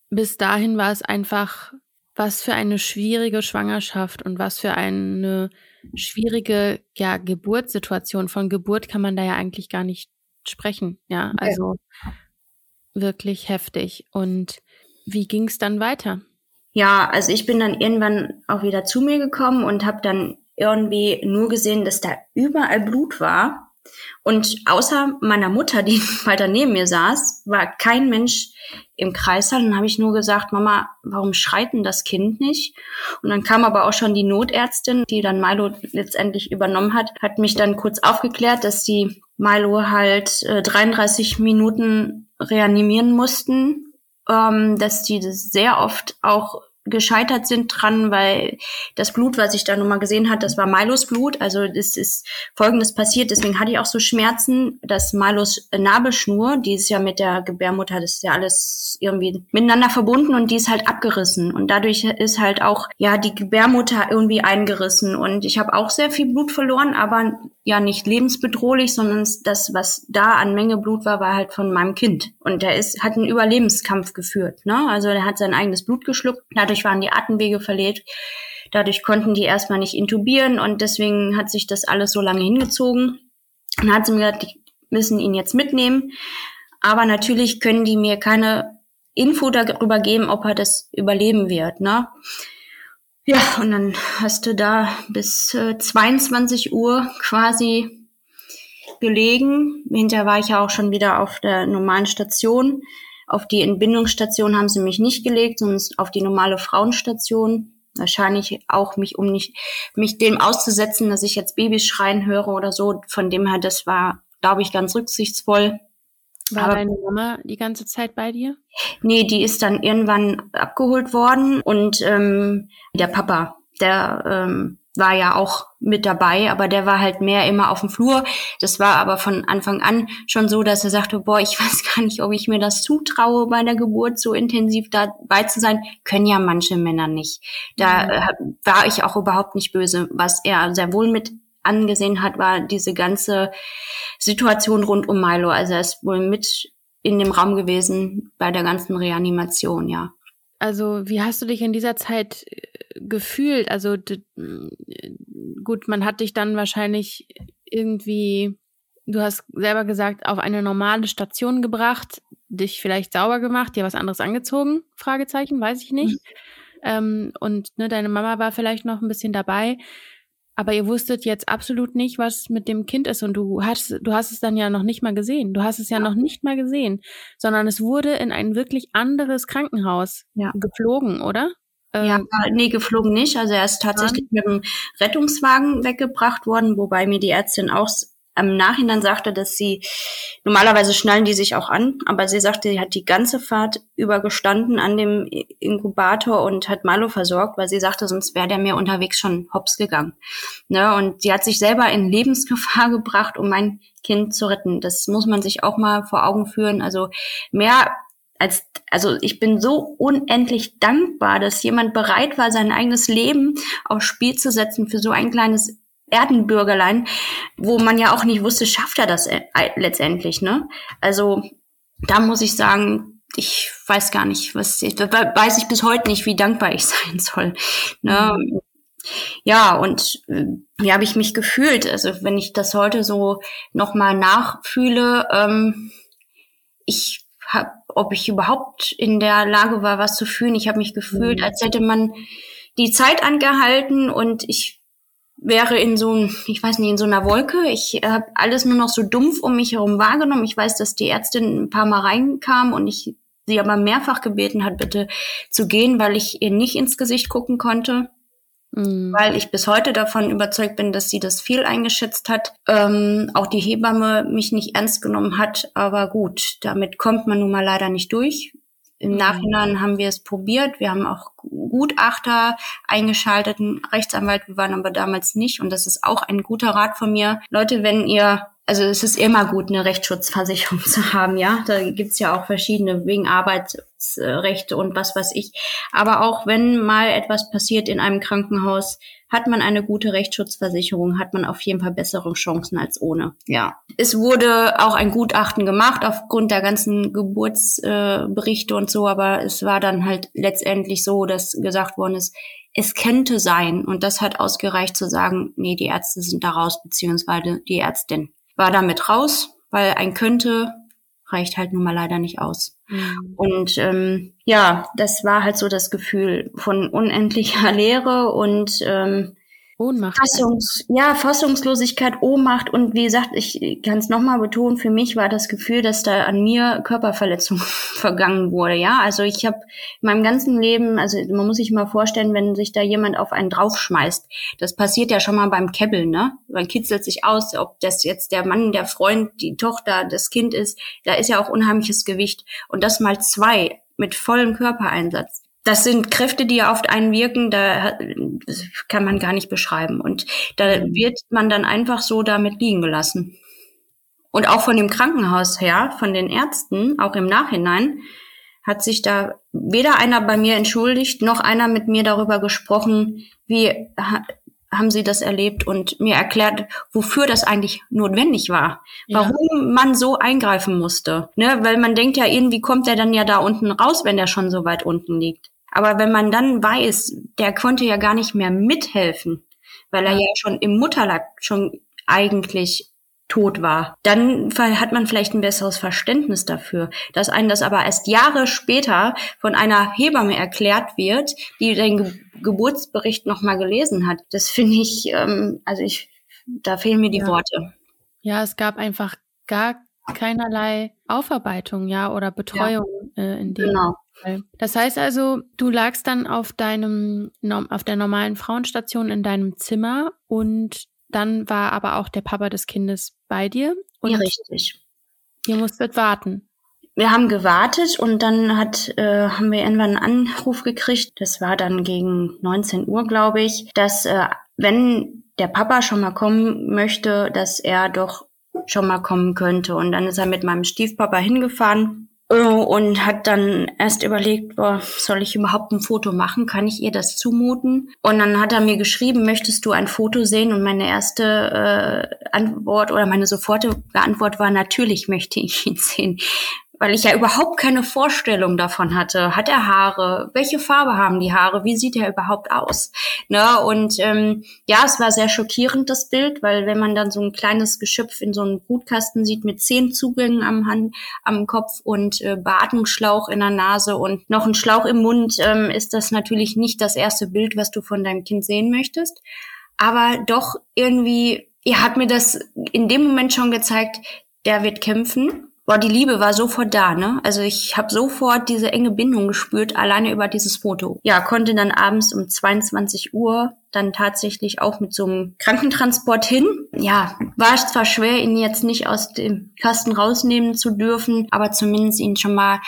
bis dahin war es einfach was für eine schwierige Schwangerschaft und was für eine schwierige ja, Geburtssituation. Von Geburt kann man da ja eigentlich gar nicht sprechen. Ja, also ja. wirklich heftig. Und wie ging es dann weiter? Ja, also ich bin dann irgendwann auch wieder zu mir gekommen und habe dann irgendwie nur gesehen, dass da überall Blut war. Und außer meiner Mutter, die weiter neben mir saß, war kein Mensch im Kreißsaal. Dann habe ich nur gesagt, Mama, warum schreit denn das Kind nicht? Und dann kam aber auch schon die Notärztin, die dann Milo letztendlich übernommen hat, hat mich dann kurz aufgeklärt, dass die Milo halt äh, 33 Minuten reanimieren mussten, ähm, dass die sehr oft auch gescheitert sind dran, weil das Blut, was ich da nochmal gesehen hat, das war Milos Blut. Also das ist Folgendes passiert. Deswegen hatte ich auch so Schmerzen, dass Milos Nabelschnur, die ist ja mit der Gebärmutter, das ist ja alles irgendwie miteinander verbunden und die ist halt abgerissen. Und dadurch ist halt auch ja die Gebärmutter irgendwie eingerissen. Und ich habe auch sehr viel Blut verloren, aber ja nicht lebensbedrohlich, sondern das, was da an Menge Blut war, war halt von meinem Kind. Und der ist, hat einen Überlebenskampf geführt. Ne? Also der hat sein eigenes Blut geschluckt. Dadurch waren die Atemwege verlegt. Dadurch konnten die erstmal nicht intubieren und deswegen hat sich das alles so lange hingezogen. Und hat sie mir gesagt, die müssen ihn jetzt mitnehmen. Aber natürlich können die mir keine Info darüber geben, ob er das überleben wird. Ne? Ja, und dann hast du da bis äh, 22 Uhr quasi gelegen. Hinterher war ich ja auch schon wieder auf der normalen Station. Auf die Entbindungsstation haben sie mich nicht gelegt, sondern auf die normale Frauenstation. Wahrscheinlich auch mich, um nicht, mich dem auszusetzen, dass ich jetzt Babys schreien höre oder so. Von dem her, das war, glaube ich, ganz rücksichtsvoll. War Aber, deine Mama die ganze Zeit bei dir? Nee, die ist dann irgendwann abgeholt worden und ähm, der Papa, der ähm, war ja auch mit dabei, aber der war halt mehr immer auf dem Flur. Das war aber von Anfang an schon so, dass er sagte, boah, ich weiß gar nicht, ob ich mir das zutraue, bei der Geburt so intensiv dabei zu sein. Können ja manche Männer nicht. Da mhm. äh, war ich auch überhaupt nicht böse. Was er sehr wohl mit angesehen hat, war diese ganze Situation rund um Milo. Also er ist wohl mit in dem Raum gewesen bei der ganzen Reanimation, ja. Also wie hast du dich in dieser Zeit gefühlt? Also gut, man hat dich dann wahrscheinlich irgendwie, du hast selber gesagt, auf eine normale Station gebracht, dich vielleicht sauber gemacht, dir was anderes angezogen? Fragezeichen, weiß ich nicht. Mhm. Ähm, und ne, deine Mama war vielleicht noch ein bisschen dabei. Aber ihr wusstet jetzt absolut nicht, was mit dem Kind ist und du hast, du hast es dann ja noch nicht mal gesehen. Du hast es ja, ja. noch nicht mal gesehen, sondern es wurde in ein wirklich anderes Krankenhaus ja. geflogen, oder? Ja, ähm, nee, geflogen nicht. Also er ist tatsächlich mit dem Rettungswagen weggebracht worden, wobei mir die Ärztin auch im Nachhinein sagte, dass sie, normalerweise schnallen die sich auch an, aber sie sagte, sie hat die ganze Fahrt über gestanden an dem Inkubator und hat Malo versorgt, weil sie sagte, sonst wäre der mir unterwegs schon hops gegangen. Ne? Und sie hat sich selber in Lebensgefahr gebracht, um mein Kind zu retten. Das muss man sich auch mal vor Augen führen. Also mehr als, also ich bin so unendlich dankbar, dass jemand bereit war, sein eigenes Leben aufs Spiel zu setzen für so ein kleines Erdenbürgerlein, wo man ja auch nicht wusste, schafft er das äh, letztendlich, ne? Also da muss ich sagen, ich weiß gar nicht, was ich, weiß ich bis heute nicht, wie dankbar ich sein soll. Ne? Mhm. Ja, und äh, wie habe ich mich gefühlt? Also wenn ich das heute so nochmal nachfühle, ähm, ich habe ob ich überhaupt in der Lage war, was zu fühlen. Ich habe mich gefühlt, mhm. als hätte man die Zeit angehalten und ich wäre in so ich weiß nicht, in so einer Wolke. Ich habe alles nur noch so dumpf um mich herum wahrgenommen. Ich weiß, dass die Ärztin ein paar Mal reinkam und ich sie aber mehrfach gebeten hat, bitte zu gehen, weil ich ihr nicht ins Gesicht gucken konnte. Mhm. Weil ich bis heute davon überzeugt bin, dass sie das viel eingeschätzt hat. Ähm, auch die Hebamme mich nicht ernst genommen hat. Aber gut, damit kommt man nun mal leider nicht durch. Im. Nachhinein haben wir es probiert. Wir haben auch Gutachter eingeschaltet, einen Rechtsanwalt. Wir waren aber damals nicht. Und das ist auch ein guter Rat von mir. Leute, wenn ihr also es ist immer gut, eine Rechtsschutzversicherung zu haben, ja. Da gibt's ja auch verschiedene wegen Arbeitsrechte und was weiß ich. Aber auch wenn mal etwas passiert in einem Krankenhaus, hat man eine gute Rechtsschutzversicherung, hat man auf jeden Fall bessere Chancen als ohne. Ja. Es wurde auch ein Gutachten gemacht aufgrund der ganzen Geburtsberichte und so, aber es war dann halt letztendlich so, dass gesagt worden ist, es könnte sein. Und das hat ausgereicht zu sagen, nee, die Ärzte sind da raus, beziehungsweise die Ärztin war damit raus, weil ein könnte reicht halt nun mal leider nicht aus. Mhm. Und ähm, ja, das war halt so das Gefühl von unendlicher Leere und ähm, Ohnmacht. Fassungs, ja, Fassungslosigkeit, Ohnmacht und wie gesagt, ich kann es nochmal betonen, für mich war das Gefühl, dass da an mir Körperverletzung vergangen wurde. Ja, also ich habe in meinem ganzen Leben, also man muss sich mal vorstellen, wenn sich da jemand auf einen draufschmeißt, das passiert ja schon mal beim Kebbeln, ne? Man kitzelt sich aus, ob das jetzt der Mann, der Freund, die Tochter, das Kind ist, da ist ja auch unheimliches Gewicht und das mal zwei mit vollem Körpereinsatz das sind Kräfte, die auf einen wirken, da kann man gar nicht beschreiben. Und da mhm. wird man dann einfach so damit liegen gelassen. Und auch von dem Krankenhaus her, von den Ärzten, auch im Nachhinein, hat sich da weder einer bei mir entschuldigt, noch einer mit mir darüber gesprochen, wie haben sie das erlebt und mir erklärt, wofür das eigentlich notwendig war, ja. warum man so eingreifen musste. Ne? Weil man denkt ja, irgendwie kommt er dann ja da unten raus, wenn er schon so weit unten liegt. Aber wenn man dann weiß, der konnte ja gar nicht mehr mithelfen, weil er ja, schon im Mutterleib schon eigentlich tot war, dann hat man vielleicht ein besseres Verständnis dafür. Dass einem das aber erst Jahre später von einer Hebamme erklärt wird, die den Ge Geburtsbericht nochmal gelesen hat, das finde ich, ähm, also ich, da fehlen mir die ja. Worte. Ja, es gab einfach gar keinerlei Aufarbeitung, ja, oder Betreuung ja. äh, in dem genau. Das heißt also, du lagst dann auf deinem, auf der normalen Frauenstation in deinem Zimmer und dann war aber auch der Papa des Kindes bei dir. Und ja, richtig. Ihr musstet warten. Wir haben gewartet und dann hat, äh, haben wir irgendwann einen Anruf gekriegt. Das war dann gegen 19 Uhr, glaube ich, dass äh, wenn der Papa schon mal kommen möchte, dass er doch schon mal kommen könnte. Und dann ist er mit meinem Stiefpapa hingefahren und hat dann erst überlegt, boah, soll ich überhaupt ein Foto machen? Kann ich ihr das zumuten? Und dann hat er mir geschrieben, möchtest du ein Foto sehen? Und meine erste äh, Antwort oder meine sofortige Antwort war, natürlich möchte ich ihn sehen weil ich ja überhaupt keine Vorstellung davon hatte. Hat er Haare? Welche Farbe haben die Haare? Wie sieht er überhaupt aus? Ne? Und ähm, ja, es war sehr schockierend, das Bild, weil wenn man dann so ein kleines Geschöpf in so einem Brutkasten sieht mit zehn Zugängen am Hand, am Kopf und äh, Beatmungsschlauch in der Nase und noch ein Schlauch im Mund, ähm, ist das natürlich nicht das erste Bild, was du von deinem Kind sehen möchtest. Aber doch irgendwie, er hat mir das in dem Moment schon gezeigt, der wird kämpfen boah, die Liebe war sofort da, ne? Also ich habe sofort diese enge Bindung gespürt, alleine über dieses Foto. Ja, konnte dann abends um 22 Uhr dann tatsächlich auch mit so einem Krankentransport hin. Ja, war es zwar schwer, ihn jetzt nicht aus dem Kasten rausnehmen zu dürfen, aber zumindest ihn schon mal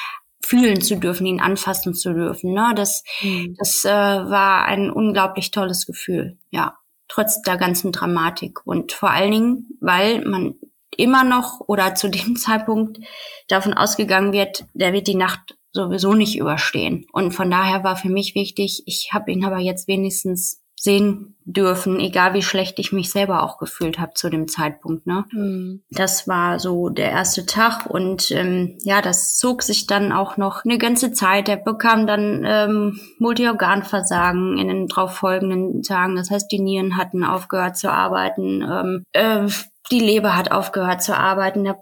fühlen zu dürfen, ihn anfassen zu dürfen. Ne? Das, mhm. das äh, war ein unglaublich tolles Gefühl, ja, trotz der ganzen Dramatik. Und vor allen Dingen, weil man immer noch oder zu dem Zeitpunkt davon ausgegangen wird, der wird die Nacht sowieso nicht überstehen. Und von daher war für mich wichtig, ich habe ihn aber jetzt wenigstens sehen dürfen, egal wie schlecht ich mich selber auch gefühlt habe zu dem Zeitpunkt. Ne? Mhm. Das war so der erste Tag und ähm, ja, das zog sich dann auch noch eine ganze Zeit. Er bekam dann ähm, Multiorganversagen in den darauf folgenden Tagen. Das heißt, die Nieren hatten aufgehört zu arbeiten. Ähm, äh, die Leber hat aufgehört zu arbeiten. Der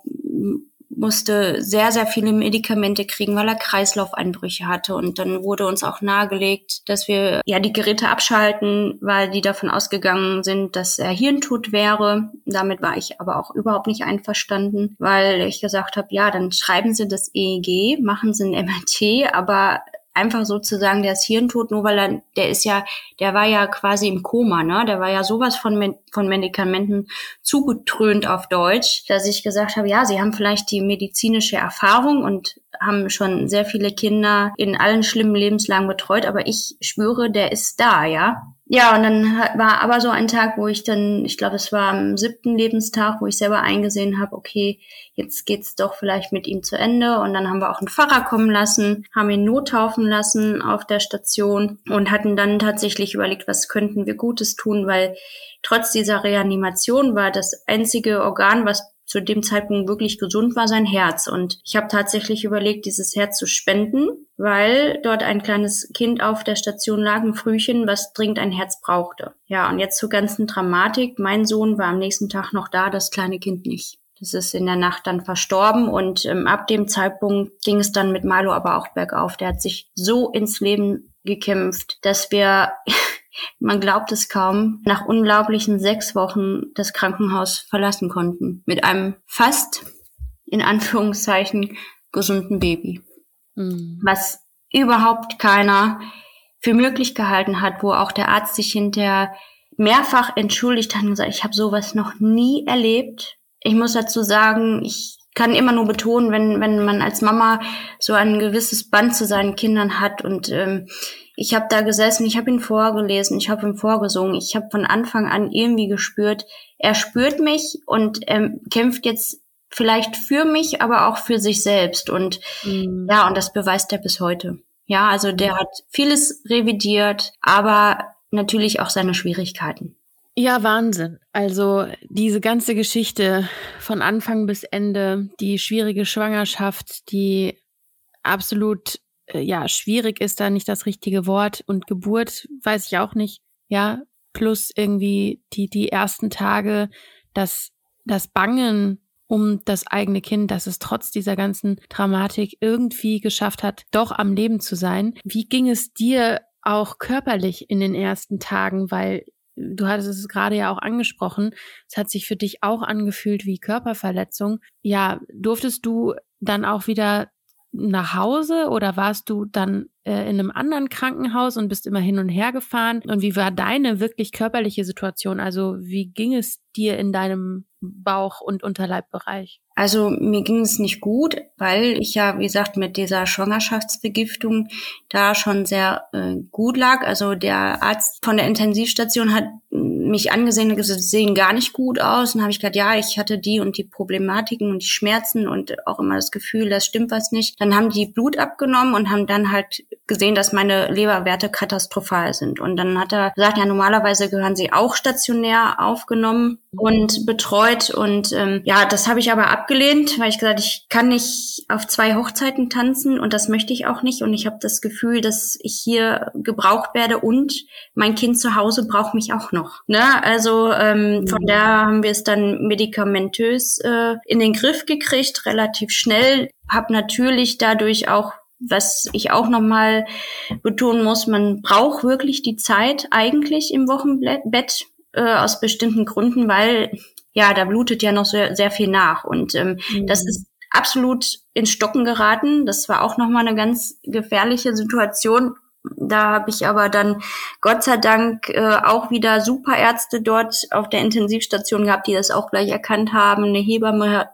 musste sehr, sehr viele Medikamente kriegen, weil er Kreislaufeinbrüche hatte. Und dann wurde uns auch nahegelegt, dass wir ja die Geräte abschalten, weil die davon ausgegangen sind, dass er Hirntod wäre. Damit war ich aber auch überhaupt nicht einverstanden, weil ich gesagt habe, ja, dann schreiben Sie das EEG, machen Sie ein MRT, aber einfach sozusagen, der ist hirntot, nur weil er, der ist ja, der war ja quasi im Koma, ne? Der war ja sowas von, von Medikamenten zugetrönt auf Deutsch, dass ich gesagt habe, ja, sie haben vielleicht die medizinische Erfahrung und haben schon sehr viele Kinder in allen schlimmen Lebenslagen betreut, aber ich schwöre, der ist da, ja. Ja, und dann war aber so ein Tag, wo ich dann, ich glaube, es war am siebten Lebenstag, wo ich selber eingesehen habe, okay, jetzt geht's doch vielleicht mit ihm zu Ende. Und dann haben wir auch einen Pfarrer kommen lassen, haben ihn nottaufen lassen auf der Station und hatten dann tatsächlich überlegt, was könnten wir Gutes tun, weil trotz dieser Reanimation war das einzige Organ, was zu dem Zeitpunkt wirklich gesund war, sein Herz. Und ich habe tatsächlich überlegt, dieses Herz zu spenden, weil dort ein kleines Kind auf der Station lag, ein Frühchen, was dringend ein Herz brauchte. Ja, und jetzt zur ganzen Dramatik. Mein Sohn war am nächsten Tag noch da, das kleine Kind nicht. Das ist in der Nacht dann verstorben und ähm, ab dem Zeitpunkt ging es dann mit Milo aber auch bergauf. Der hat sich so ins Leben gekämpft, dass wir man glaubt es kaum, nach unglaublichen sechs Wochen das Krankenhaus verlassen konnten. Mit einem fast, in Anführungszeichen, gesunden Baby. Mhm. Was überhaupt keiner für möglich gehalten hat, wo auch der Arzt sich hinterher mehrfach entschuldigt hat und gesagt, ich habe sowas noch nie erlebt. Ich muss dazu sagen, ich kann immer nur betonen, wenn, wenn man als Mama so ein gewisses Band zu seinen Kindern hat und ähm, ich habe da gesessen, ich habe ihn vorgelesen, ich habe ihm vorgesungen, ich habe von Anfang an irgendwie gespürt, er spürt mich und ähm, kämpft jetzt vielleicht für mich, aber auch für sich selbst. Und mhm. ja, und das beweist er bis heute. Ja, also der hat vieles revidiert, aber natürlich auch seine Schwierigkeiten. Ja, Wahnsinn. Also diese ganze Geschichte von Anfang bis Ende, die schwierige Schwangerschaft, die absolut ja, schwierig ist da nicht das richtige Wort und Geburt weiß ich auch nicht, ja, plus irgendwie die, die ersten Tage, das, das Bangen um das eigene Kind, dass es trotz dieser ganzen Dramatik irgendwie geschafft hat, doch am Leben zu sein. Wie ging es dir auch körperlich in den ersten Tagen? Weil du hattest es gerade ja auch angesprochen, es hat sich für dich auch angefühlt wie Körperverletzung. Ja, durftest du dann auch wieder nach Hause oder warst du dann äh, in einem anderen Krankenhaus und bist immer hin und her gefahren? Und wie war deine wirklich körperliche Situation? Also wie ging es dir in deinem Bauch- und Unterleibbereich? Also mir ging es nicht gut, weil ich ja, wie gesagt, mit dieser Schwangerschaftsvergiftung da schon sehr äh, gut lag. Also der Arzt von der Intensivstation hat mich angesehen und gesagt, sehen gar nicht gut aus. Und habe ich gesagt, ja, ich hatte die und die Problematiken und die Schmerzen und auch immer das Gefühl, das stimmt was nicht. Dann haben die Blut abgenommen und haben dann halt gesehen, dass meine Leberwerte katastrophal sind. Und dann hat er gesagt, ja, normalerweise gehören sie auch stationär aufgenommen und betreut. Und ähm, ja, das habe ich aber abgelehnt, weil ich gesagt, ich kann nicht auf zwei Hochzeiten tanzen und das möchte ich auch nicht. Und ich habe das Gefühl, dass ich hier gebraucht werde und mein Kind zu Hause braucht mich auch noch. Ne? Also ähm, von mhm. daher haben wir es dann medikamentös äh, in den Griff gekriegt, relativ schnell. Hab natürlich dadurch auch was ich auch nochmal betonen muss, man braucht wirklich die Zeit eigentlich im Wochenbett äh, aus bestimmten Gründen, weil ja, da blutet ja noch sehr, sehr viel nach. Und ähm, mhm. das ist absolut ins Stocken geraten. Das war auch nochmal eine ganz gefährliche Situation. Da habe ich aber dann Gott sei Dank äh, auch wieder super Ärzte dort auf der Intensivstation gehabt, die das auch gleich erkannt haben, eine Hebamme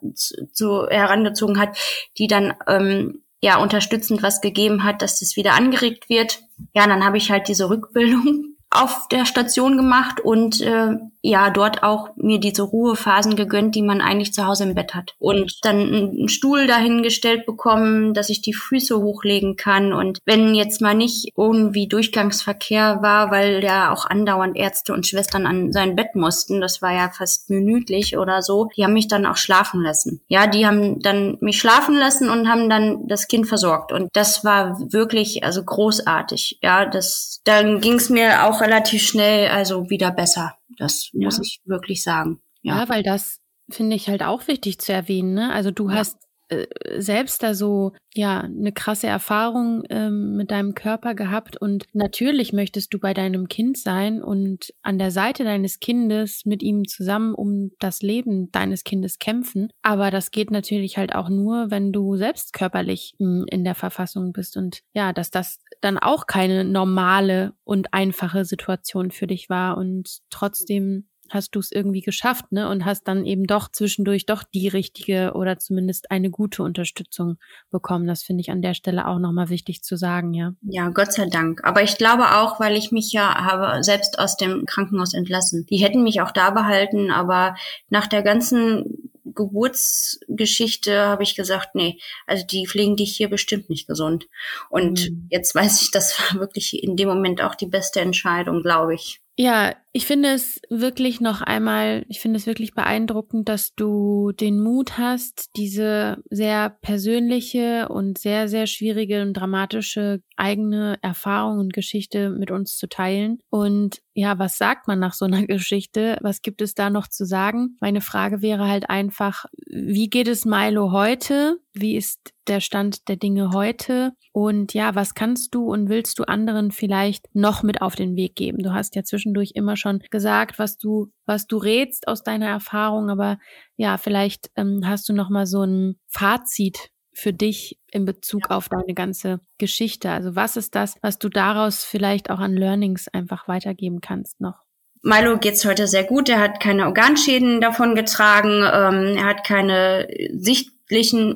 zu, herangezogen hat, die dann ähm, ja unterstützend was gegeben hat, dass das wieder angeregt wird. Ja, dann habe ich halt diese Rückbildung auf der Station gemacht und äh, ja, dort auch mir diese Ruhephasen gegönnt, die man eigentlich zu Hause im Bett hat. Und dann einen Stuhl dahingestellt bekommen, dass ich die Füße hochlegen kann. Und wenn jetzt mal nicht irgendwie Durchgangsverkehr war, weil ja auch andauernd Ärzte und Schwestern an sein Bett mussten, das war ja fast minütlich oder so, die haben mich dann auch schlafen lassen. Ja, die haben dann mich schlafen lassen und haben dann das Kind versorgt. Und das war wirklich also großartig. Ja, das dann ging es mir auch relativ schnell also wieder besser. Das muss ich wirklich sagen. Ja, ja weil das finde ich halt auch wichtig zu erwähnen. Ne? Also du ja. hast äh, selbst da so, ja, eine krasse Erfahrung ähm, mit deinem Körper gehabt. Und natürlich möchtest du bei deinem Kind sein und an der Seite deines Kindes mit ihm zusammen um das Leben deines Kindes kämpfen. Aber das geht natürlich halt auch nur, wenn du selbst körperlich mh, hm, in der Verfassung bist. Und ja, dass das dann auch keine normale und einfache Situation für dich war. Und trotzdem hast du es irgendwie geschafft, ne? Und hast dann eben doch zwischendurch doch die richtige oder zumindest eine gute Unterstützung bekommen. Das finde ich an der Stelle auch nochmal wichtig zu sagen, ja. Ja, Gott sei Dank. Aber ich glaube auch, weil ich mich ja habe selbst aus dem Krankenhaus entlassen. Die hätten mich auch da behalten, aber nach der ganzen Geburtsgeschichte habe ich gesagt, nee, also die pflegen dich hier bestimmt nicht gesund. Und mhm. jetzt weiß ich, das war wirklich in dem Moment auch die beste Entscheidung, glaube ich. Ja, ich finde es wirklich noch einmal, ich finde es wirklich beeindruckend, dass du den Mut hast, diese sehr persönliche und sehr, sehr schwierige und dramatische eigene Erfahrung und Geschichte mit uns zu teilen. Und ja, was sagt man nach so einer Geschichte? Was gibt es da noch zu sagen? Meine Frage wäre halt einfach, wie geht es Milo heute? Wie ist der Stand der Dinge heute? Und ja, was kannst du und willst du anderen vielleicht noch mit auf den Weg geben? Du hast ja zwischendurch immer schon gesagt, was du, was du rätst aus deiner Erfahrung, aber ja, vielleicht ähm, hast du noch mal so ein Fazit für dich in Bezug auf deine ganze Geschichte? Also was ist das, was du daraus vielleicht auch an Learnings einfach weitergeben kannst noch? Milo geht's heute sehr gut. Er hat keine Organschäden davon getragen. Ähm, er hat keine Sicht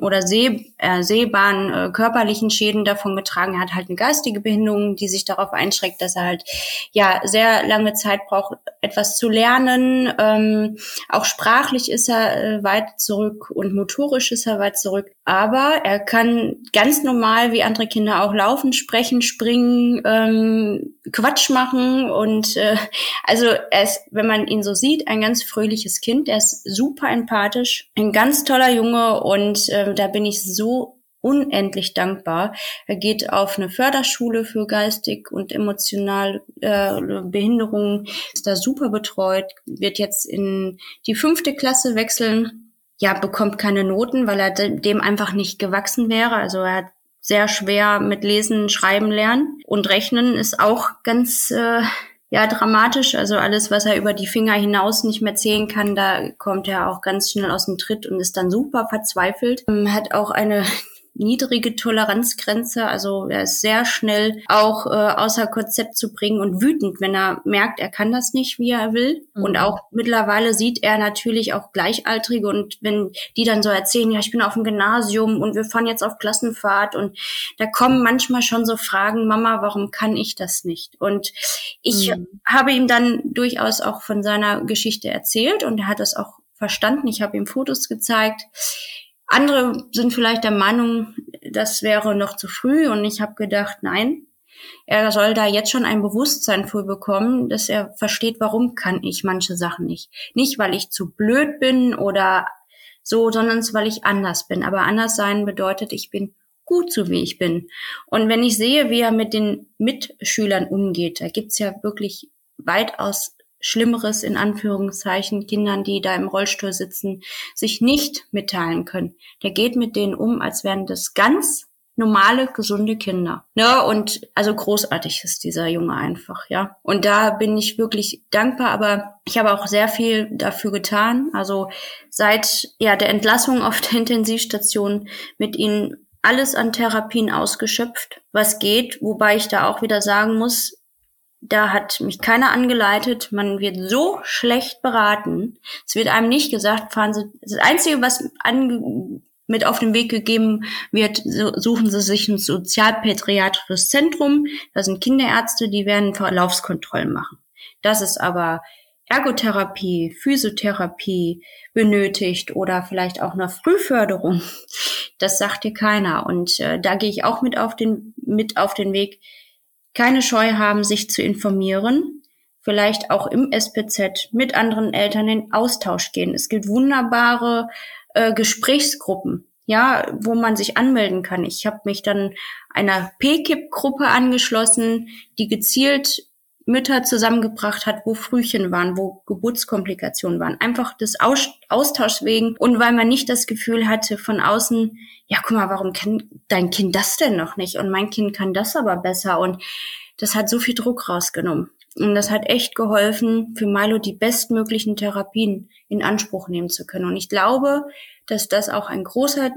oder seh, äh, sehbaren äh, körperlichen Schäden davon getragen. Er hat halt eine geistige Behinderung, die sich darauf einschränkt, dass er halt ja sehr lange Zeit braucht, etwas zu lernen. Ähm, auch sprachlich ist er äh, weit zurück und motorisch ist er weit zurück. Aber er kann ganz normal wie andere Kinder auch laufen, sprechen, springen, ähm, Quatsch machen und äh, also er ist, wenn man ihn so sieht, ein ganz fröhliches Kind. Er ist super empathisch, ein ganz toller Junge und äh, da bin ich so unendlich dankbar. Er geht auf eine Förderschule für geistig und emotional äh, Behinderungen, ist da super betreut, wird jetzt in die fünfte Klasse wechseln. Ja, bekommt keine Noten, weil er dem einfach nicht gewachsen wäre. Also er hat sehr schwer mit Lesen, Schreiben lernen und Rechnen ist auch ganz äh, ja dramatisch. Also alles, was er über die Finger hinaus nicht mehr zählen kann, da kommt er auch ganz schnell aus dem Tritt und ist dann super verzweifelt. Er ähm, hat auch eine niedrige Toleranzgrenze. Also er ist sehr schnell auch äh, außer Konzept zu bringen und wütend, wenn er merkt, er kann das nicht, wie er will. Mhm. Und auch mittlerweile sieht er natürlich auch Gleichaltrige und wenn die dann so erzählen, ja, ich bin auf dem Gymnasium und wir fahren jetzt auf Klassenfahrt und da kommen manchmal schon so Fragen, Mama, warum kann ich das nicht? Und ich mhm. habe ihm dann durchaus auch von seiner Geschichte erzählt und er hat das auch verstanden. Ich habe ihm Fotos gezeigt. Andere sind vielleicht der Meinung, das wäre noch zu früh und ich habe gedacht, nein, er soll da jetzt schon ein Bewusstsein für bekommen, dass er versteht, warum kann ich manche Sachen nicht. Nicht, weil ich zu blöd bin oder so, sondern weil ich anders bin. Aber anders sein bedeutet, ich bin gut so wie ich bin. Und wenn ich sehe, wie er mit den Mitschülern umgeht, da gibt's ja wirklich weitaus Schlimmeres in Anführungszeichen Kindern, die da im Rollstuhl sitzen, sich nicht mitteilen können. Der geht mit denen um, als wären das ganz normale, gesunde Kinder. Ne? Und also großartig ist dieser Junge einfach, ja. Und da bin ich wirklich dankbar, aber ich habe auch sehr viel dafür getan. Also seit ja der Entlassung auf der Intensivstation mit ihnen alles an Therapien ausgeschöpft, was geht, wobei ich da auch wieder sagen muss, da hat mich keiner angeleitet. Man wird so schlecht beraten. Es wird einem nicht gesagt, fahren Sie. Das Einzige, was mit auf den Weg gegeben wird, so, suchen Sie sich ein sozialpädiatrisches Zentrum. Da sind Kinderärzte, die werden Verlaufskontrollen machen. Das ist aber Ergotherapie, Physiotherapie benötigt oder vielleicht auch eine Frühförderung. Das sagt dir keiner. Und äh, da gehe ich auch mit auf den, mit auf den Weg keine Scheu haben, sich zu informieren, vielleicht auch im SPZ mit anderen Eltern in Austausch gehen. Es gibt wunderbare äh, Gesprächsgruppen, ja, wo man sich anmelden kann. Ich habe mich dann einer PKIP-Gruppe angeschlossen, die gezielt Mütter zusammengebracht hat, wo Frühchen waren, wo Geburtskomplikationen waren. Einfach des Aus Austauschs wegen und weil man nicht das Gefühl hatte von außen, ja, guck mal, warum kann dein Kind das denn noch nicht? Und mein Kind kann das aber besser. Und das hat so viel Druck rausgenommen. Und das hat echt geholfen, für Milo die bestmöglichen Therapien in Anspruch nehmen zu können. Und ich glaube, dass das auch ein großer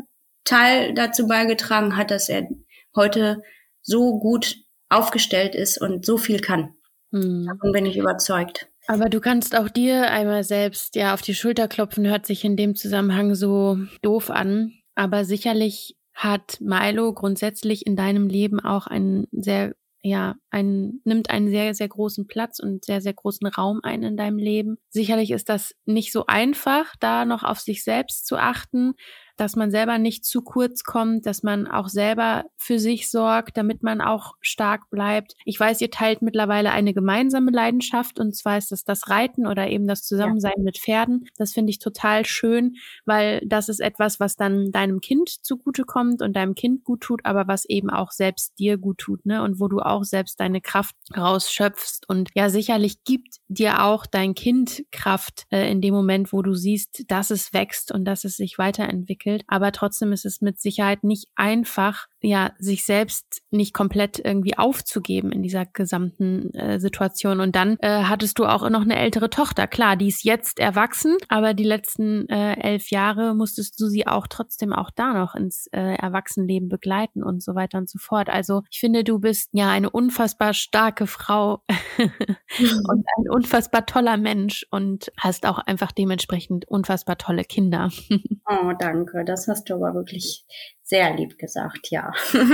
Teil dazu beigetragen hat, dass er heute so gut aufgestellt ist und so viel kann. Hm. Davon bin ich überzeugt. Aber du kannst auch dir einmal selbst ja auf die Schulter klopfen, hört sich in dem Zusammenhang so doof an. Aber sicherlich hat Milo grundsätzlich in deinem Leben auch einen sehr ja, ein, nimmt einen sehr, sehr großen Platz und sehr, sehr großen Raum ein in deinem Leben. Sicherlich ist das nicht so einfach, da noch auf sich selbst zu achten, dass man selber nicht zu kurz kommt, dass man auch selber für sich sorgt, damit man auch stark bleibt. Ich weiß, ihr teilt mittlerweile eine gemeinsame Leidenschaft und zwar ist das das Reiten oder eben das Zusammensein ja. mit Pferden. Das finde ich total schön, weil das ist etwas, was dann deinem Kind zugutekommt und deinem Kind gut tut, aber was eben auch selbst dir gut tut, ne? Und wo du auch selbst deine Kraft rausschöpfst. Und ja, sicherlich gibt dir auch dein Kind Kraft äh, in dem Moment, wo du siehst, dass es wächst und dass es sich weiterentwickelt entwickelt. Aber trotzdem ist es mit Sicherheit nicht einfach, ja, sich selbst nicht komplett irgendwie aufzugeben in dieser gesamten äh, Situation. Und dann äh, hattest du auch noch eine ältere Tochter. Klar, die ist jetzt erwachsen, aber die letzten äh, elf Jahre musstest du sie auch trotzdem auch da noch ins äh, Erwachsenenleben begleiten und so weiter und so fort. Also ich finde, du bist ja eine unfassbar starke Frau und ein unfassbar toller Mensch und hast auch einfach dementsprechend unfassbar tolle Kinder. oh, danke. Das hast du aber wirklich sehr lieb gesagt, ja.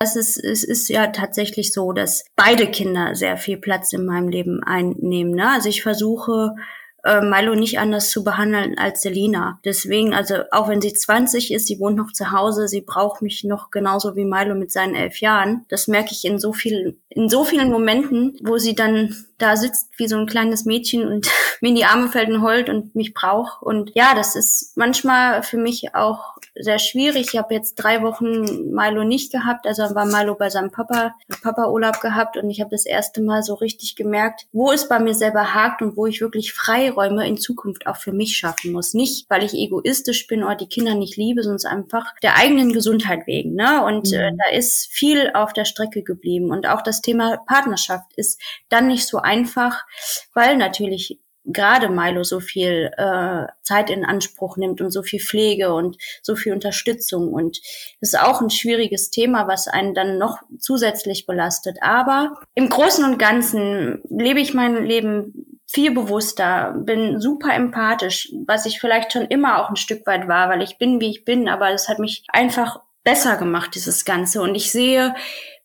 Es ist, es ist ja tatsächlich so, dass beide Kinder sehr viel Platz in meinem Leben einnehmen. Ne? Also ich versuche äh, Milo nicht anders zu behandeln als Selina. Deswegen, also auch wenn sie 20 ist, sie wohnt noch zu Hause, sie braucht mich noch genauso wie Milo mit seinen elf Jahren. Das merke ich in so vielen, in so vielen Momenten, wo sie dann da sitzt wie so ein kleines Mädchen und mir in die Arme fällt und heult und mich braucht. Und ja, das ist manchmal für mich auch sehr schwierig. Ich habe jetzt drei Wochen Milo nicht gehabt, also war Milo bei seinem Papa, Papa Urlaub gehabt und ich habe das erste Mal so richtig gemerkt, wo es bei mir selber hakt und wo ich wirklich Freiräume in Zukunft auch für mich schaffen muss. Nicht, weil ich egoistisch bin oder die Kinder nicht liebe, sondern einfach der eigenen Gesundheit wegen. Ne? Und äh, mhm. da ist viel auf der Strecke geblieben. Und auch das Thema Partnerschaft ist dann nicht so einfach, weil natürlich gerade Milo so viel äh, Zeit in Anspruch nimmt und so viel Pflege und so viel Unterstützung. Und das ist auch ein schwieriges Thema, was einen dann noch zusätzlich belastet. Aber im Großen und Ganzen lebe ich mein Leben viel bewusster, bin super empathisch, was ich vielleicht schon immer auch ein Stück weit war, weil ich bin, wie ich bin, aber es hat mich einfach besser gemacht, dieses Ganze. Und ich sehe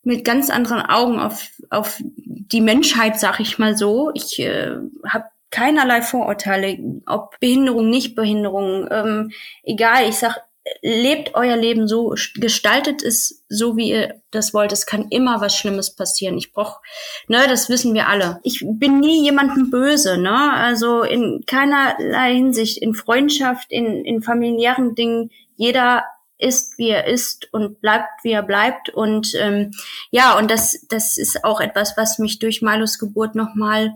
mit ganz anderen Augen auf, auf die Menschheit, sag ich mal so. Ich äh, habe keinerlei Vorurteile, ob Behinderung, Nichtbehinderung, ähm, egal, ich sag, lebt euer Leben so, gestaltet es so, wie ihr das wollt. Es kann immer was Schlimmes passieren. Ich brauch, ne, das wissen wir alle. Ich bin nie jemandem böse, ne, also in keinerlei Hinsicht, in Freundschaft, in, in familiären Dingen. Jeder ist, wie er ist und bleibt, wie er bleibt. Und ähm, ja, und das, das ist auch etwas, was mich durch Milos Geburt nochmal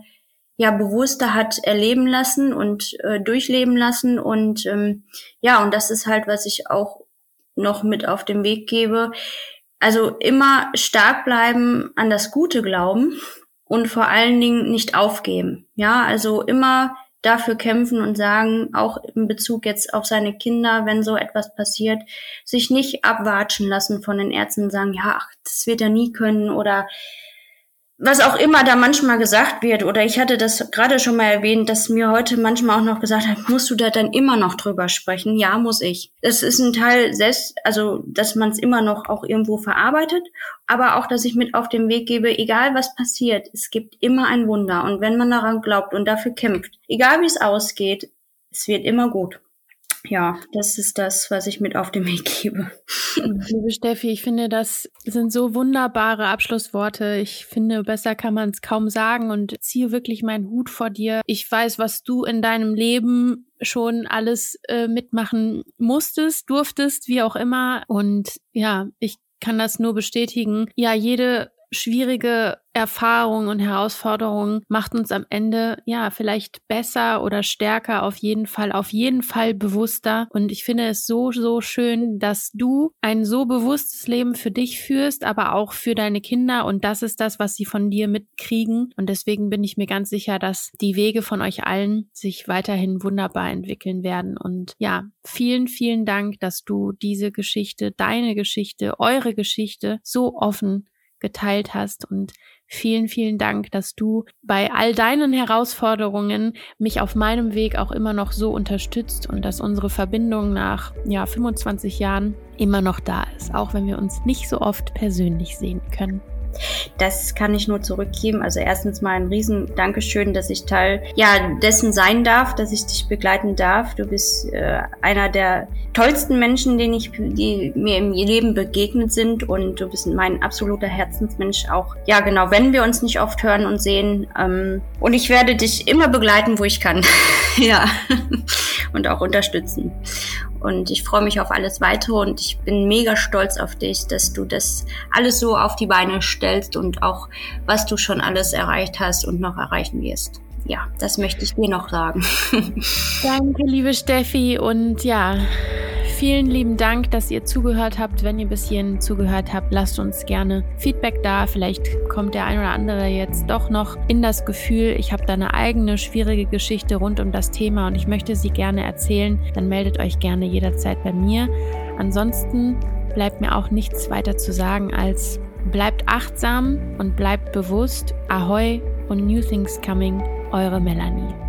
ja bewusster hat erleben lassen und äh, durchleben lassen. Und ähm, ja und das ist halt was ich auch noch mit auf den Weg gebe. Also immer stark bleiben an das Gute glauben und vor allen Dingen nicht aufgeben. Ja also immer dafür kämpfen und sagen, auch in Bezug jetzt auf seine Kinder, wenn so etwas passiert, sich nicht abwatschen lassen von den Ärzten und sagen, ja, ach, das wird er nie können oder was auch immer da manchmal gesagt wird, oder ich hatte das gerade schon mal erwähnt, dass mir heute manchmal auch noch gesagt hat, musst du da dann immer noch drüber sprechen? Ja, muss ich. Das ist ein Teil selbst, also dass man es immer noch auch irgendwo verarbeitet, aber auch, dass ich mit auf den Weg gebe, egal was passiert, es gibt immer ein Wunder. Und wenn man daran glaubt und dafür kämpft, egal wie es ausgeht, es wird immer gut ja, das ist das, was ich mit auf den Weg gebe. Liebe Steffi, ich finde, das sind so wunderbare Abschlussworte. Ich finde, besser kann man es kaum sagen und ziehe wirklich meinen Hut vor dir. Ich weiß, was du in deinem Leben schon alles äh, mitmachen musstest, durftest, wie auch immer. Und ja, ich kann das nur bestätigen. Ja, jede schwierige Erfahrungen und Herausforderungen macht uns am Ende ja vielleicht besser oder stärker auf jeden Fall, auf jeden Fall bewusster. Und ich finde es so, so schön, dass du ein so bewusstes Leben für dich führst, aber auch für deine Kinder. Und das ist das, was sie von dir mitkriegen. Und deswegen bin ich mir ganz sicher, dass die Wege von euch allen sich weiterhin wunderbar entwickeln werden. Und ja, vielen, vielen Dank, dass du diese Geschichte, deine Geschichte, eure Geschichte so offen geteilt hast und vielen, vielen Dank, dass du bei all deinen Herausforderungen mich auf meinem Weg auch immer noch so unterstützt und dass unsere Verbindung nach ja 25 Jahren immer noch da ist, auch wenn wir uns nicht so oft persönlich sehen können. Das kann ich nur zurückgeben. Also erstens mal ein riesen Dankeschön, dass ich Teil ja dessen sein darf, dass ich dich begleiten darf. Du bist äh, einer der tollsten Menschen, den ich, die mir im Leben begegnet sind und du bist mein absoluter Herzensmensch auch. Ja, genau, wenn wir uns nicht oft hören und sehen. Ähm, und ich werde dich immer begleiten, wo ich kann. ja. und auch unterstützen. Und ich freue mich auf alles weitere und ich bin mega stolz auf dich, dass du das alles so auf die Beine stellst und auch was du schon alles erreicht hast und noch erreichen wirst. Ja, das möchte ich dir noch sagen. Danke, liebe Steffi. Und ja, Vielen lieben Dank, dass ihr zugehört habt. Wenn ihr bis hierhin zugehört habt, lasst uns gerne Feedback da. Vielleicht kommt der ein oder andere jetzt doch noch in das Gefühl, ich habe da eine eigene schwierige Geschichte rund um das Thema und ich möchte sie gerne erzählen. Dann meldet euch gerne jederzeit bei mir. Ansonsten bleibt mir auch nichts weiter zu sagen als bleibt achtsam und bleibt bewusst. Ahoi und New Things Coming, eure Melanie.